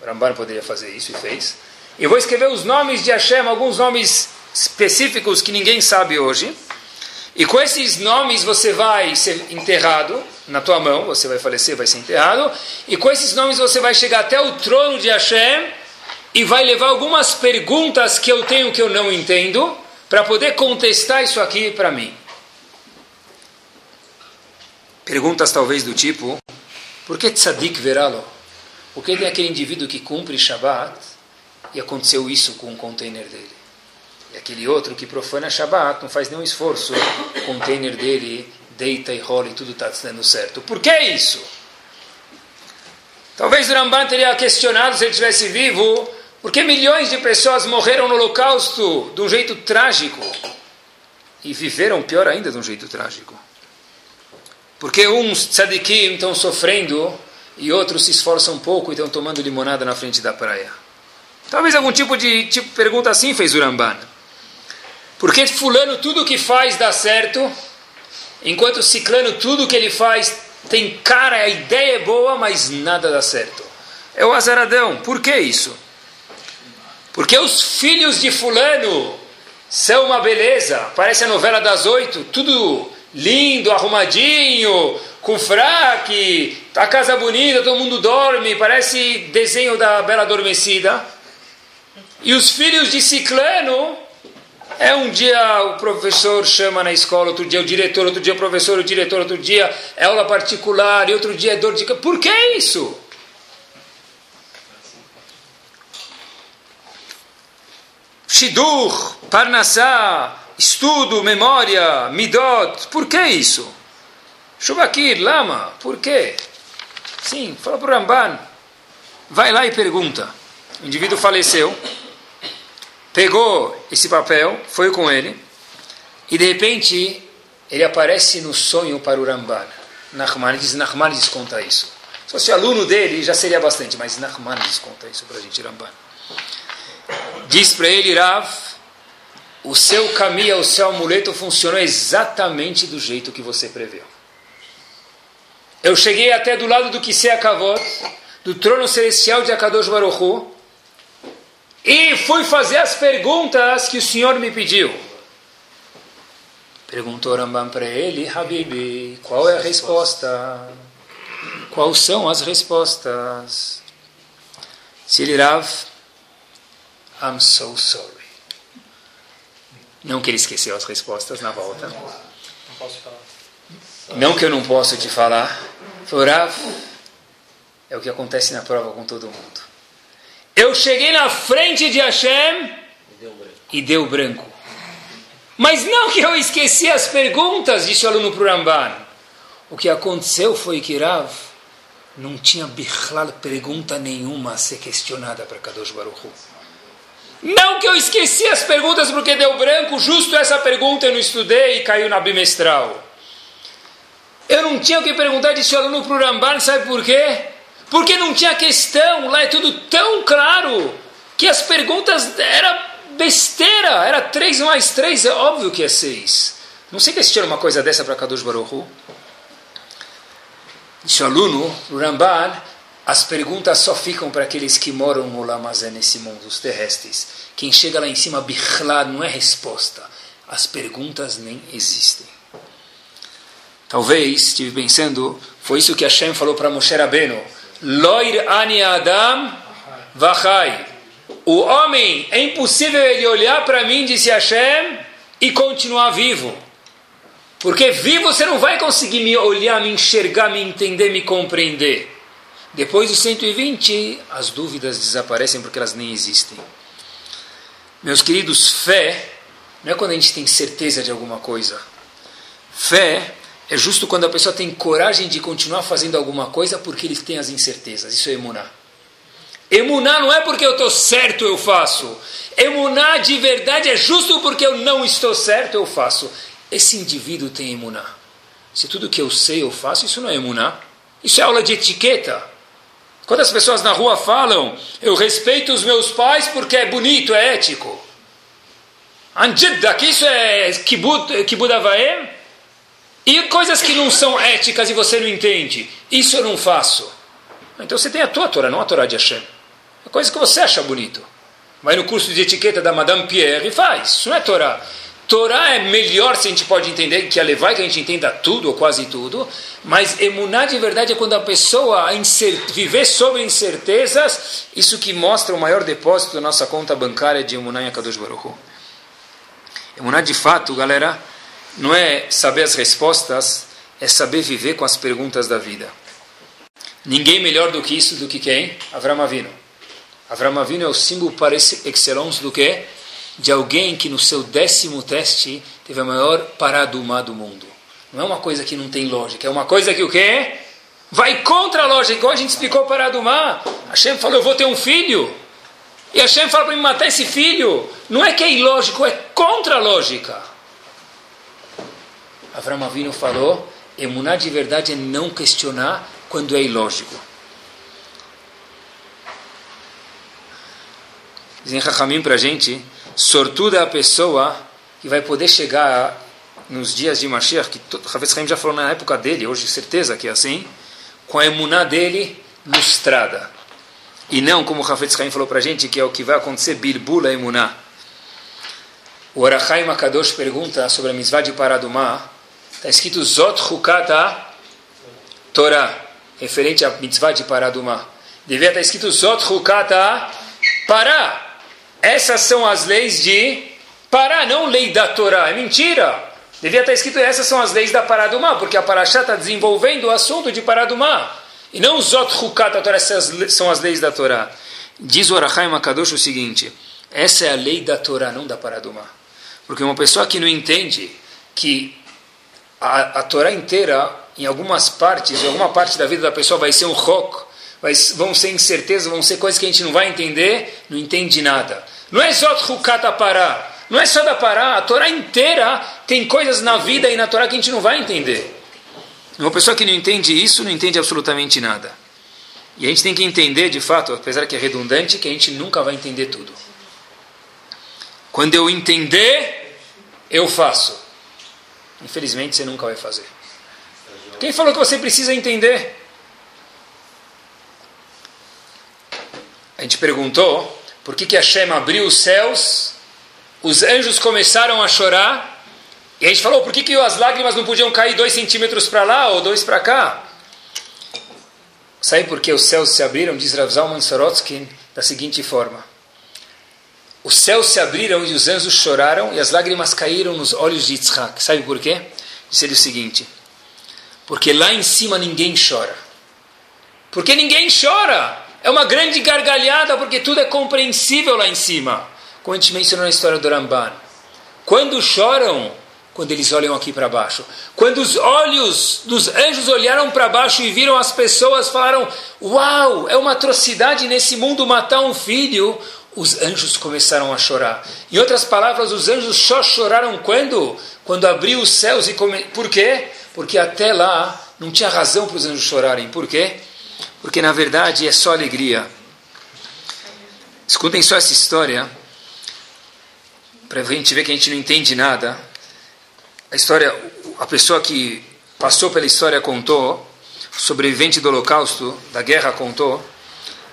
O Ramban poderia fazer isso e fez. Eu vou escrever os nomes de Hashem, alguns nomes específicos que ninguém sabe hoje. E com esses nomes você vai ser enterrado na tua mão, você vai falecer, vai ser enterrado. E com esses nomes você vai chegar até o trono de Hashem e vai levar algumas perguntas que eu tenho que eu não entendo para poder contestar isso aqui para mim. Perguntas talvez do tipo: por que tzadik veralo? Por que tem aquele indivíduo que cumpre Shabbat e aconteceu isso com o container dele? E aquele outro que profana Shabbat não faz nenhum esforço, o container dele deita e rola e tudo está dando certo. Por que isso? Talvez o Ramban teria questionado se ele estivesse vivo, por que milhões de pessoas morreram no holocausto de um jeito trágico e viveram pior ainda de um jeito trágico? Porque uns tzadikim estão sofrendo e outros se esforçam pouco e estão tomando limonada na frente da praia. Talvez algum tipo de tipo, pergunta assim fez o Ramban. Porque fulano tudo que faz dá certo, enquanto ciclano tudo que ele faz tem cara, a ideia é boa, mas nada dá certo. É o azaradão. Por que isso? Porque os filhos de fulano são uma beleza. Parece a novela das oito, tudo lindo, arrumadinho, com fraque, a casa bonita, todo mundo dorme, parece desenho da Bela Adormecida. E os filhos de Ciclano, é um dia o professor chama na escola, outro dia o diretor, outro dia o professor, o diretor, outro dia é aula particular, e outro dia é dor de. Por que isso? Shidur, Parnassá, estudo, memória, midot. Por que isso? Shubakir, lama, por quê? Sim, fala para o Ramban. Vai lá e pergunta. O indivíduo faleceu, pegou esse papel, foi com ele, e de repente ele aparece no sonho para o Ramban. Nachmanides, Nachmanides conta isso. Se fosse aluno dele, já seria bastante, mas Nachmanides conta isso para a gente, Ramban. Diz para ele, Rav, o seu caminho, o seu amuleto funcionou exatamente do jeito que você preveu. Eu cheguei até do lado do Kisei Kavod, do trono celestial de Akadosh Baruch e fui fazer as perguntas que o Senhor me pediu. Perguntou Rambam para ele, Habibi, qual é a resposta? Quais são as respostas? Se ele Rav, I'm so sorry. Não que ele esqueceu as respostas na volta. Não posso falar. Não que eu não posso te falar. Rav, é o que acontece na prova com todo mundo. Eu cheguei na frente de Hashem e deu branco. Mas não que eu esqueci as perguntas, disse o aluno para o Ramban. O que aconteceu foi que Rav não tinha bichlal pergunta nenhuma a ser questionada para Kadosh Baruch Hu. Não que eu esqueci as perguntas porque deu branco, justo essa pergunta eu não estudei e caiu na bimestral. Eu não tinha o que perguntar desse aluno para o Ramban, sabe por quê? Porque não tinha questão, lá é tudo tão claro que as perguntas era besteira, era 3 mais 3, é óbvio que é 6. Não sei questionar uma coisa dessa para Kadosh Baruch Hu. Disse o aluno, o Ramban, as perguntas só ficam para aqueles que moram no Lamazé nesse mundo, os terrestres. Quem chega lá em cima, bichlad, não é resposta. As perguntas nem existem. Talvez, estive pensando, foi isso que Hashem falou para Moshe Rabbeinu. Loir ani Adam vachai. O homem, é impossível ele olhar para mim, disse Hashem, e continuar vivo. Porque vivo você não vai conseguir me olhar, me enxergar, me entender, me compreender. Depois dos 120, as dúvidas desaparecem porque elas nem existem. Meus queridos, fé não é quando a gente tem certeza de alguma coisa. Fé é justo quando a pessoa tem coragem de continuar fazendo alguma coisa porque ele tem as incertezas. Isso é emuná. Emuná não é porque eu estou certo eu faço. Emuná de verdade é justo porque eu não estou certo eu faço. Esse indivíduo tem emuná. Se tudo que eu sei eu faço, isso não é emuná. Isso é aula de etiqueta. Quando as pessoas na rua falam, eu respeito os meus pais porque é bonito, é ético. Anjidda, que isso é kibud, kibud avaem? E coisas que não são éticas e você não entende, isso eu não faço. Então você tem a tua Torá, não a Torá de Hashem. É coisa que você acha bonito. Vai no curso de etiqueta da Madame Pierre e faz. Isso não é Torá. Torá é melhor se a gente pode entender que a Levai que a gente entenda tudo ou quase tudo, mas emuná de verdade é quando a pessoa viver sobre incertezas, isso que mostra o maior depósito da nossa conta bancária de emuná em Akadosh Baruch Hu. De fato, galera, não é saber as respostas, é saber viver com as perguntas da vida. Ninguém melhor do que isso do que quem? Avram Avinu. Avram Avinu é o símbolo par excellence do que? De alguém que no seu décimo teste teve a maior paradumá do mundo. Não é uma coisa que não tem lógica, é uma coisa que o quê? Vai contra a lógica, igual a gente explicou paradumá. Hashem falou, eu vou ter um filho. E Hashem fala para me matar esse filho. Não é que é ilógico, é contra a lógica. Avram Avinu falou, emunar de verdade é não questionar quando é ilógico. Dizem Rahamim para a gente, sortuda é a pessoa que vai poder chegar nos dias de Mashiach, que Havetz Haim já falou na época dele, hoje certeza que é assim, com a emuná dele lustrada. E não como Havetz Haim falou para a gente, que é o que vai acontecer, birbula emuná. O Arachaim Akadosh pergunta sobre a mitzvah de Paradumá, está escrito Zot Hukata Torah, referente à mitzvah de Paradumá. Devia estar escrito Zot Hukata Pará. Essas são as leis de Pará, não lei da Torá. É mentira. Devia estar escrito essas são as leis da Paradumá, porque a Parashá está desenvolvendo o assunto de Paradumá. E não Zot Hukat Torá, essas são as leis da Torá. Diz o Arachai Makadosh o seguinte: essa é a lei da Torá, não da Paradumá. Porque uma pessoa que não entende que a, a Torá inteira, em algumas partes, em alguma parte da vida da pessoa vai ser um rock, vai, vão ser incertezas, vão ser coisas que a gente não vai entender, não entende nada. Não é Zot Hukat Pará. Não é só da Pará, a Torá inteira tem coisas na vida e na Torá que a gente não vai entender. Uma pessoa que não entende isso, não entende absolutamente nada. E a gente tem que entender, de fato, apesar que é redundante, que a gente nunca vai entender tudo. Quando eu entender, eu faço. Infelizmente, você nunca vai fazer. Quem falou que você precisa entender? A gente perguntou por que, que Hashem abriu os céus os anjos começaram a chorar. E a gente falou, por que, que as lágrimas não podiam cair dois centímetros para lá ou dois para cá? Sabe por que os céus se abriram? Diz Rav Zalman Sorotsky da seguinte forma. Os céus se abriram e os anjos choraram e as lágrimas caíram nos olhos de Yitzhak. Sabe por quê? Disse ele o seguinte. Porque lá em cima ninguém chora. Porque ninguém chora. É uma grande gargalhada porque tudo é compreensível lá em cima como a gente mencionou na história do Ramban. Quando choram, quando eles olham aqui para baixo. Quando os olhos dos anjos olharam para baixo e viram as pessoas, falaram: Uau, é uma atrocidade nesse mundo matar um filho. Os anjos começaram a chorar. Em outras palavras, os anjos só choraram quando? Quando abriu os céus e come... Por quê? Porque até lá não tinha razão para os anjos chorarem. Por quê? Porque na verdade é só alegria. Escutem só essa história para a gente ver que a gente não entende nada. A história, a pessoa que passou pela história contou, o sobrevivente do Holocausto, da guerra contou.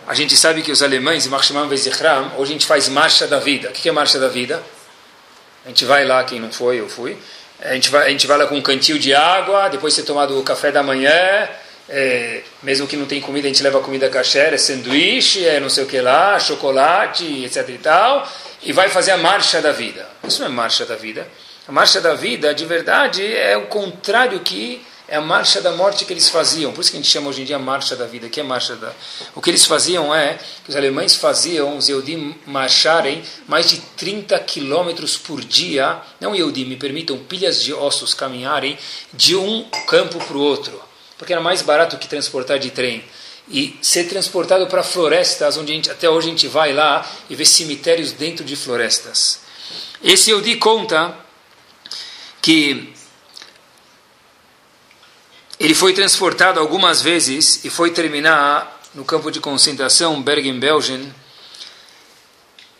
A gente sabe que os alemães, em Marshman Vezichram, hoje a gente faz marcha da vida. O que é marcha da vida? A gente vai lá, quem não foi, eu fui. A gente vai, a gente vai lá com um cantil de água, depois de ter tomado o café da manhã, é, mesmo que não tem comida, a gente leva comida kasher, é sanduíche, é não sei o que lá, chocolate, etc e tal e vai fazer a marcha da vida. Isso não é marcha da vida. A marcha da vida, de verdade, é o contrário que é a marcha da morte que eles faziam. Por isso que a gente chama hoje em dia marcha da vida. que é marcha da... O que eles faziam é que os alemães faziam os Eudim marcharem mais de 30 quilômetros por dia. Não Eudim, me permitam, pilhas de ossos caminharem de um campo para o outro. Porque era mais barato que transportar de trem e ser transportado para florestas, onde gente, até hoje a gente vai lá e vê cemitérios dentro de florestas. Esse eu di conta que ele foi transportado algumas vezes e foi terminar no campo de concentração Bergen-Belsen.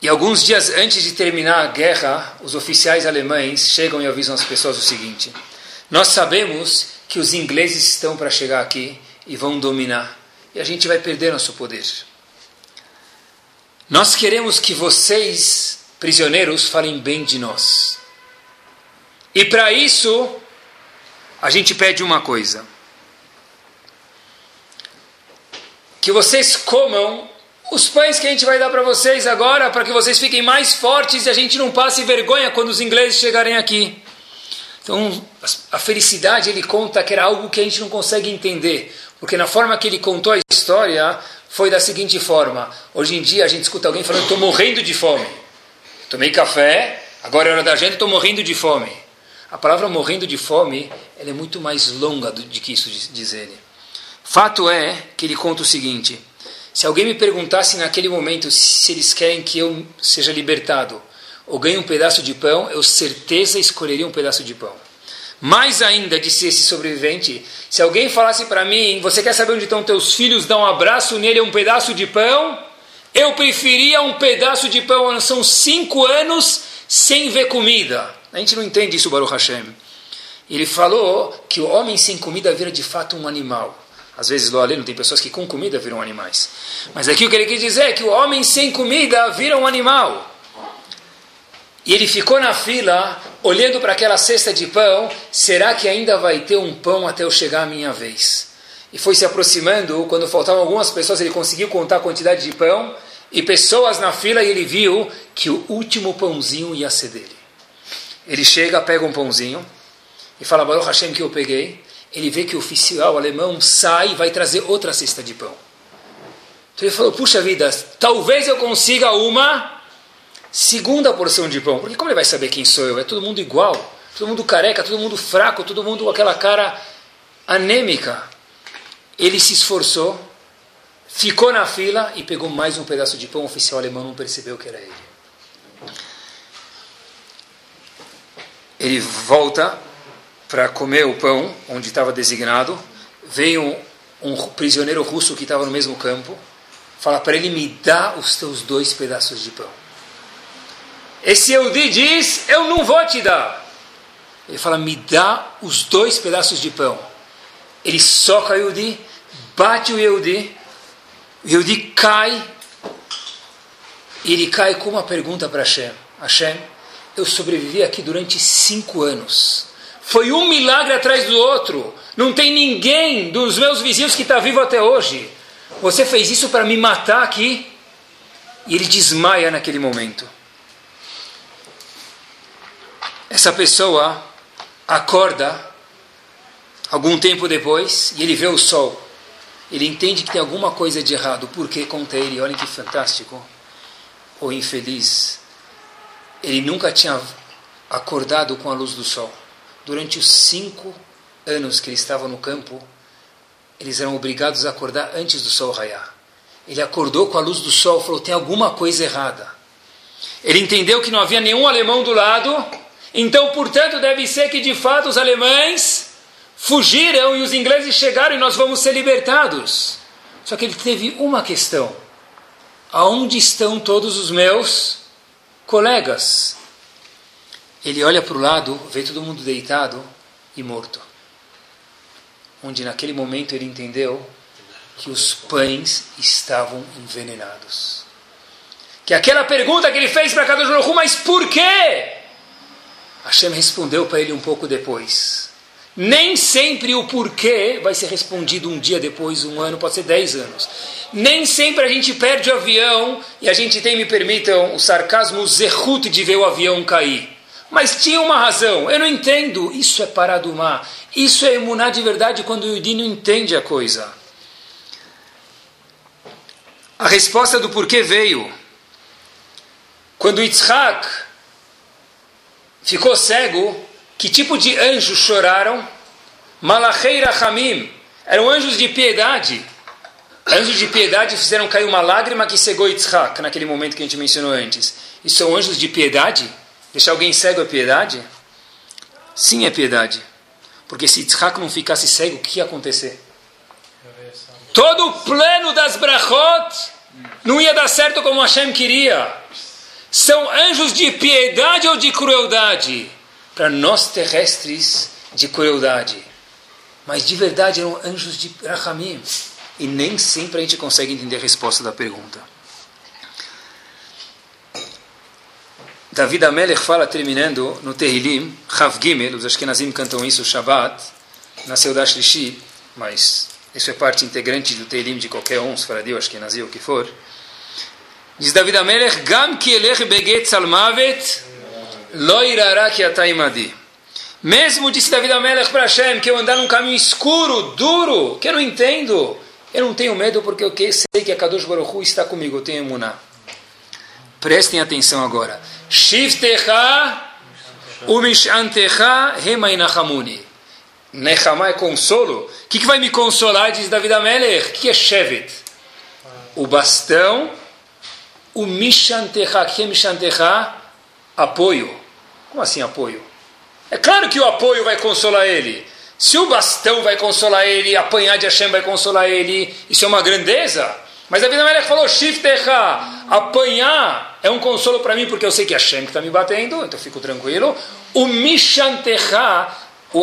E alguns dias antes de terminar a guerra, os oficiais alemães chegam e avisam as pessoas o seguinte: Nós sabemos que os ingleses estão para chegar aqui e vão dominar. E a gente vai perder nosso poder. Nós queremos que vocês, prisioneiros, falem bem de nós. E para isso, a gente pede uma coisa: que vocês comam os pães que a gente vai dar para vocês agora, para que vocês fiquem mais fortes e a gente não passe vergonha quando os ingleses chegarem aqui. Então, a felicidade, ele conta que era algo que a gente não consegue entender, porque na forma que ele contou a história, foi da seguinte forma: hoje em dia a gente escuta alguém falando, estou morrendo de fome. Tomei café, agora é hora da gente, estou morrendo de fome. A palavra morrendo de fome ela é muito mais longa do que isso, diz ele. Fato é que ele conta o seguinte: se alguém me perguntasse naquele momento se eles querem que eu seja libertado ou ganhe um pedaço de pão, eu certeza escolheria um pedaço de pão. Mais ainda, disse esse sobrevivente, se alguém falasse para mim, você quer saber onde estão teus filhos, dá um abraço nele, um pedaço de pão, eu preferia um pedaço de pão, são cinco anos sem ver comida. A gente não entende isso, Baruch Hashem. Ele falou que o homem sem comida vira de fato um animal. Às vezes, lá não tem pessoas que com comida viram animais. Mas aqui o que ele quer dizer é que o homem sem comida vira um animal. E ele ficou na fila, olhando para aquela cesta de pão, será que ainda vai ter um pão até eu chegar a minha vez? E foi se aproximando, quando faltavam algumas pessoas, ele conseguiu contar a quantidade de pão, e pessoas na fila, e ele viu que o último pãozinho ia ser dele. Ele chega, pega um pãozinho, e fala, Baruch Hashem, que eu peguei. Ele vê que o oficial alemão sai e vai trazer outra cesta de pão. Então ele falou, puxa vida, talvez eu consiga uma segunda porção de pão. Porque como ele vai saber quem sou eu? É todo mundo igual. Todo mundo careca, todo mundo fraco, todo mundo com aquela cara anêmica. Ele se esforçou, ficou na fila e pegou mais um pedaço de pão. O oficial alemão não percebeu que era ele. Ele volta para comer o pão onde estava designado. Veio um, um prisioneiro russo que estava no mesmo campo. Fala para ele: me dá os teus dois pedaços de pão. Esse Eudi diz: Eu não vou te dar. Ele fala: Me dá os dois pedaços de pão. Ele soca o Eudi, bate o Eudi, o Eudi cai. E ele cai com uma pergunta para Hashem: Hashem, eu sobrevivi aqui durante cinco anos. Foi um milagre atrás do outro. Não tem ninguém dos meus vizinhos que está vivo até hoje. Você fez isso para me matar aqui? E ele desmaia naquele momento essa pessoa acorda algum tempo depois e ele vê o sol. Ele entende que tem alguma coisa de errado. Porque conta ele, olha que fantástico. O infeliz, ele nunca tinha acordado com a luz do sol. Durante os cinco anos que ele estava no campo, eles eram obrigados a acordar antes do sol raiar. Ele acordou com a luz do sol, falou: tem alguma coisa errada. Ele entendeu que não havia nenhum alemão do lado então, portanto, deve ser que de fato os alemães fugiram e os ingleses chegaram e nós vamos ser libertados. Só que ele teve uma questão: aonde estão todos os meus colegas? Ele olha para o lado, vê todo mundo deitado e morto. Onde naquele momento ele entendeu que os pães estavam envenenados. Que aquela pergunta que ele fez para Kadosh Baruch mas por quê? Hashem respondeu para ele um pouco depois. Nem sempre o porquê vai ser respondido um dia depois, um ano, pode ser dez anos. Nem sempre a gente perde o avião e a gente tem, me permitam, o sarcasmo, o zerrut de ver o avião cair. Mas tinha uma razão, eu não entendo. Isso é mar. Isso é emunar de verdade quando o Yudi não entende a coisa. A resposta do porquê veio. Quando Yitzhak ficou cego, que tipo de anjos choraram? Malachei Rachamim, eram anjos de piedade. Anjos de piedade fizeram cair uma lágrima que cegou Yitzhak, naquele momento que a gente mencionou antes. E são anjos de piedade? Deixar alguém cego é piedade? Sim, é piedade. Porque se Yitzhak não ficasse cego, o que ia acontecer? Todo o plano das brachot não ia dar certo como Hashem queria são anjos de piedade ou de crueldade? Para nós terrestres, de crueldade. Mas de verdade eram anjos de Rahamim. E nem sempre a gente consegue entender a resposta da pergunta. David Amelech fala, terminando no Terrilim, Rav Gimel, os Ashkenazim cantam isso, Shabbat, nasceu da Shlishi, mas isso é parte integrante do Terrilim de qualquer um, Sfaradi ou Ashkenazi, o que for. Diz David Amelech, Gam ki elech beget salmavet, lo irara ki ataimadi. Mesmo disse David Amelech para Hashem que eu andar num caminho escuro, duro, que eu não entendo, eu não tenho medo porque eu sei que a Kadosh Baruch Hu está comigo, eu tenho emuná. Prestem atenção agora. Shiftecha umishantecha remainachamuni. Nechamá é consolo. O que, que vai me consolar, diz David Amelech? O que é Shevet? O bastão. O mishantecha. O que é mishantecha? Apoio. Como assim apoio? É claro que o apoio vai consolar ele. Se o bastão vai consolar ele, apanhar de Hashem vai consolar ele, isso é uma grandeza. Mas a vida Melech falou, Shiftecha, apanhar é um consolo para mim, porque eu sei que é Hashem que está me batendo, então fico tranquilo. O Mishantecha,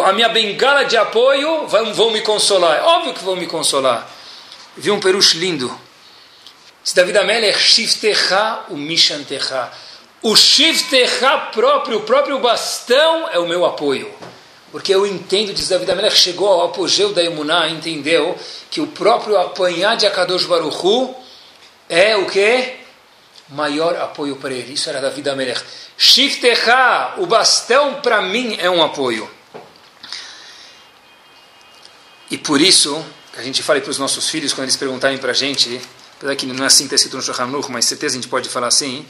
a minha bengala de apoio, vão, vão me consolar. É óbvio que vão me consolar. Vi um peruche lindo. Se David Amelech, Shiftecha, o Mishantecha. O Shiftecha próprio, o próprio bastão é o meu apoio. Porque eu entendo, diz David Amelech, chegou ao apogeu da Emuná, entendeu que o próprio apanhar de Akadosh Baruchu é o que? Maior apoio para ele. Isso era David Amelech. Shiftecha, o bastão para mim é um apoio. E por isso, a gente fala para os nossos filhos, quando eles perguntarem para a gente, apesar que não é assim ter sido no Shulchan mas certeza a gente pode falar assim,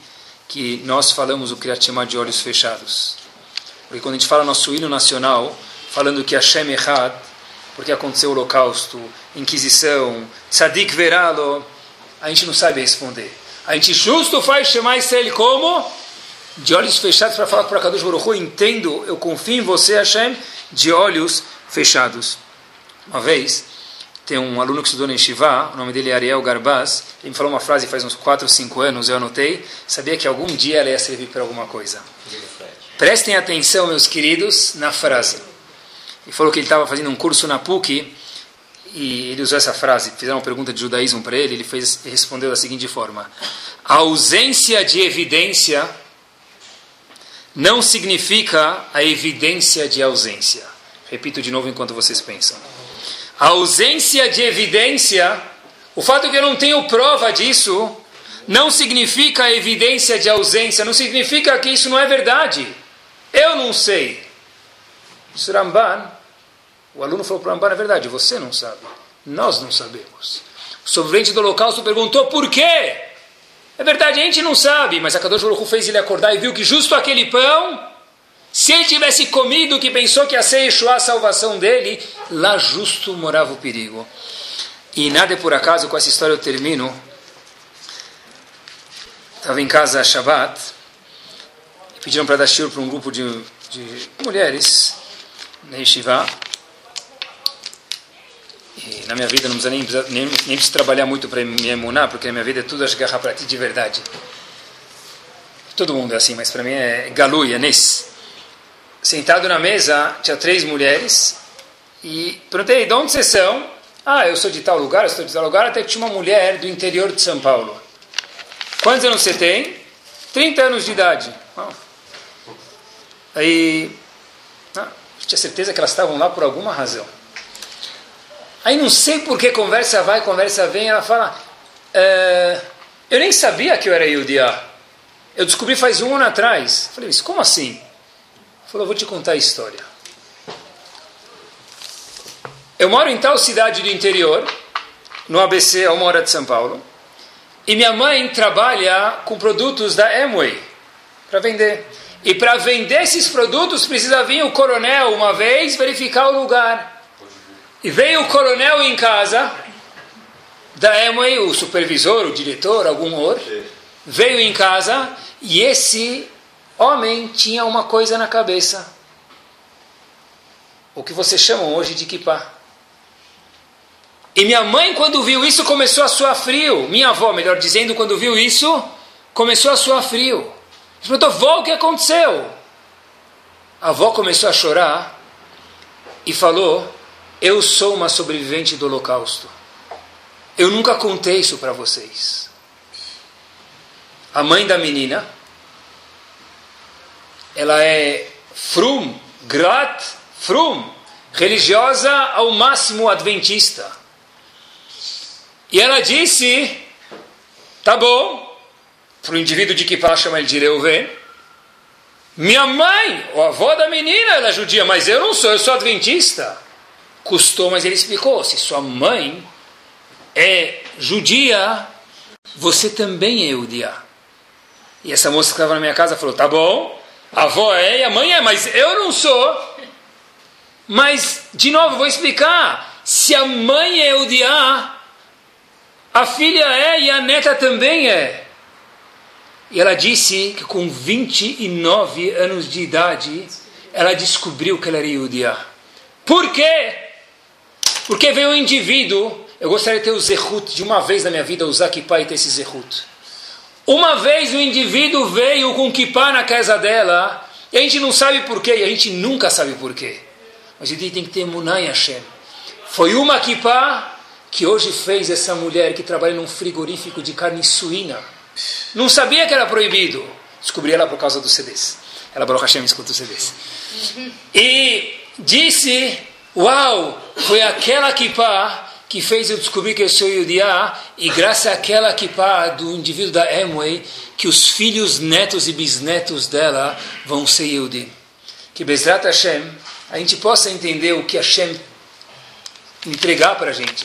que nós falamos o Kriyat de olhos fechados. Porque quando a gente fala nosso hino nacional, falando que Hashem Echad, porque aconteceu o holocausto, Inquisição, Tzadik Veralo, a gente não sabe responder. A gente justo faz chamar Israel como? De olhos fechados para falar para Kadosh Baruch Hu, entendo, eu confio em você, Hashem, de olhos fechados. Uma vez, tem um aluno que estudou na Yeshiva, o nome dele é Ariel Garbaz, ele me falou uma frase faz uns 4 ou 5 anos, eu anotei, sabia que algum dia ela ia servir para alguma coisa. Prestem atenção, meus queridos, na frase. Ele falou que ele estava fazendo um curso na PUC e ele usou essa frase. Fizeram uma pergunta de judaísmo para ele, ele fez, respondeu da seguinte forma: A ausência de evidência não significa a evidência de ausência. Repito de novo enquanto vocês pensam. A ausência de evidência, o fato que eu não tenho prova disso, não significa evidência de ausência, não significa que isso não é verdade. Eu não sei. Isso Ramban, o aluno falou para o Ramban, é verdade, você não sabe. Nós não sabemos. O sobrevivente do holocausto perguntou por quê? É verdade, a gente não sabe, mas a Kadosh Baruch fez ele acordar e viu que justo aquele pão, se ele tivesse comido que pensou que ia ser Yeshua a salvação dele, lá justo morava o perigo. E nada é por acaso, com essa história eu termino. Estava em casa a Shabbat, pediram para dar shiur para um grupo de, de mulheres na Yeshiva. E na minha vida não precisa nem, nem, nem precisa trabalhar muito para me emunar, porque na minha vida é tudo agarrar para ti de verdade. Todo mundo é assim, mas para mim é galuia, nes. Sentado na mesa, tinha três mulheres, e perguntei, de onde vocês são? Ah, eu sou de tal lugar, eu sou de tal lugar, até que tinha uma mulher do interior de São Paulo. Quantos anos você tem? 30 anos de idade. Oh. Aí, ah, tinha certeza que elas estavam lá por alguma razão. Aí não sei por que conversa vai, conversa vem, ela fala, é, eu nem sabia que eu era Yudiá. Eu descobri faz um ano atrás. Falei, mas como assim? Falou, vou te contar a história. Eu moro em tal cidade do interior, no ABC, a uma hora de São Paulo, e minha mãe trabalha com produtos da Amway para vender. E para vender esses produtos precisa vir o coronel uma vez verificar o lugar. E veio o coronel em casa da Amway, o supervisor, o diretor, algum outro, veio em casa e esse homem tinha uma coisa na cabeça. O que vocês chamam hoje de kippah. E minha mãe, quando viu isso, começou a suar frio. Minha avó, melhor dizendo, quando viu isso, começou a suar frio. Ele perguntou, vó, o que aconteceu? A avó começou a chorar e falou: Eu sou uma sobrevivente do Holocausto. Eu nunca contei isso para vocês. A mãe da menina, ela é frum, grat, frum, religiosa ao máximo adventista. E ela disse: Tá bom, para o indivíduo de que chama ele de Reuven. Minha mãe, o avô da menina, ela é judia, mas eu não sou, eu sou adventista. Custou, mas ele explicou: se sua mãe é judia, você também é judia. E essa moça que estava na minha casa falou: tá bom, a avó é e a mãe é, mas eu não sou. Mas, de novo, vou explicar. Se a mãe é judia, a filha é e a neta também é. E ela disse que com 29 anos de idade, ela descobriu que ela era judia. Por quê? Porque veio um indivíduo eu gostaria de ter o zehut de uma vez na minha vida, usar kippah e ter esse zehut. Uma vez o indivíduo veio com kippah na casa dela, e a gente não sabe porquê, e a gente nunca sabe porquê. Mas a gente tem que ter Munai Hashem. Foi uma kippah que hoje fez essa mulher que trabalha num frigorífico de carne suína. Não sabia que era proibido. Descobri ela por causa dos CDs. Ela, Baruch Hashem, escuta os CDs. E disse, uau, foi aquela kippah que fez eu descobrir que eu sou Yudiá, e graças àquela kippah do indivíduo da Emway, que os filhos, netos e bisnetos dela vão ser Yudi. Que Bezrat Hashem, a gente possa entender o que Hashem entregar para a gente,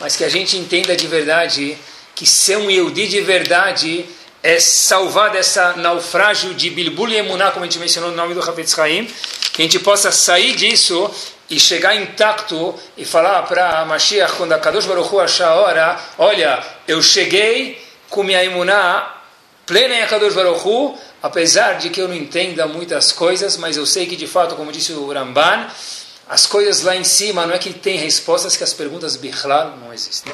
mas que a gente entenda de verdade que ser um Yehudi de verdade é salvar dessa naufrágio de Bilbul e Emuná, como a gente mencionou no nome do Hafetz Haim, que a gente possa sair disso e chegar intacto e falar para Mashiach, quando a Kadosh Baruch Hu achar a hora, olha, eu cheguei com minha imuná plena em Kadosh Baruch Hu, apesar de que eu não entenda muitas coisas, mas eu sei que de fato, como disse o Ramban, as coisas lá em cima não é que tem respostas que as perguntas bichlal não existem.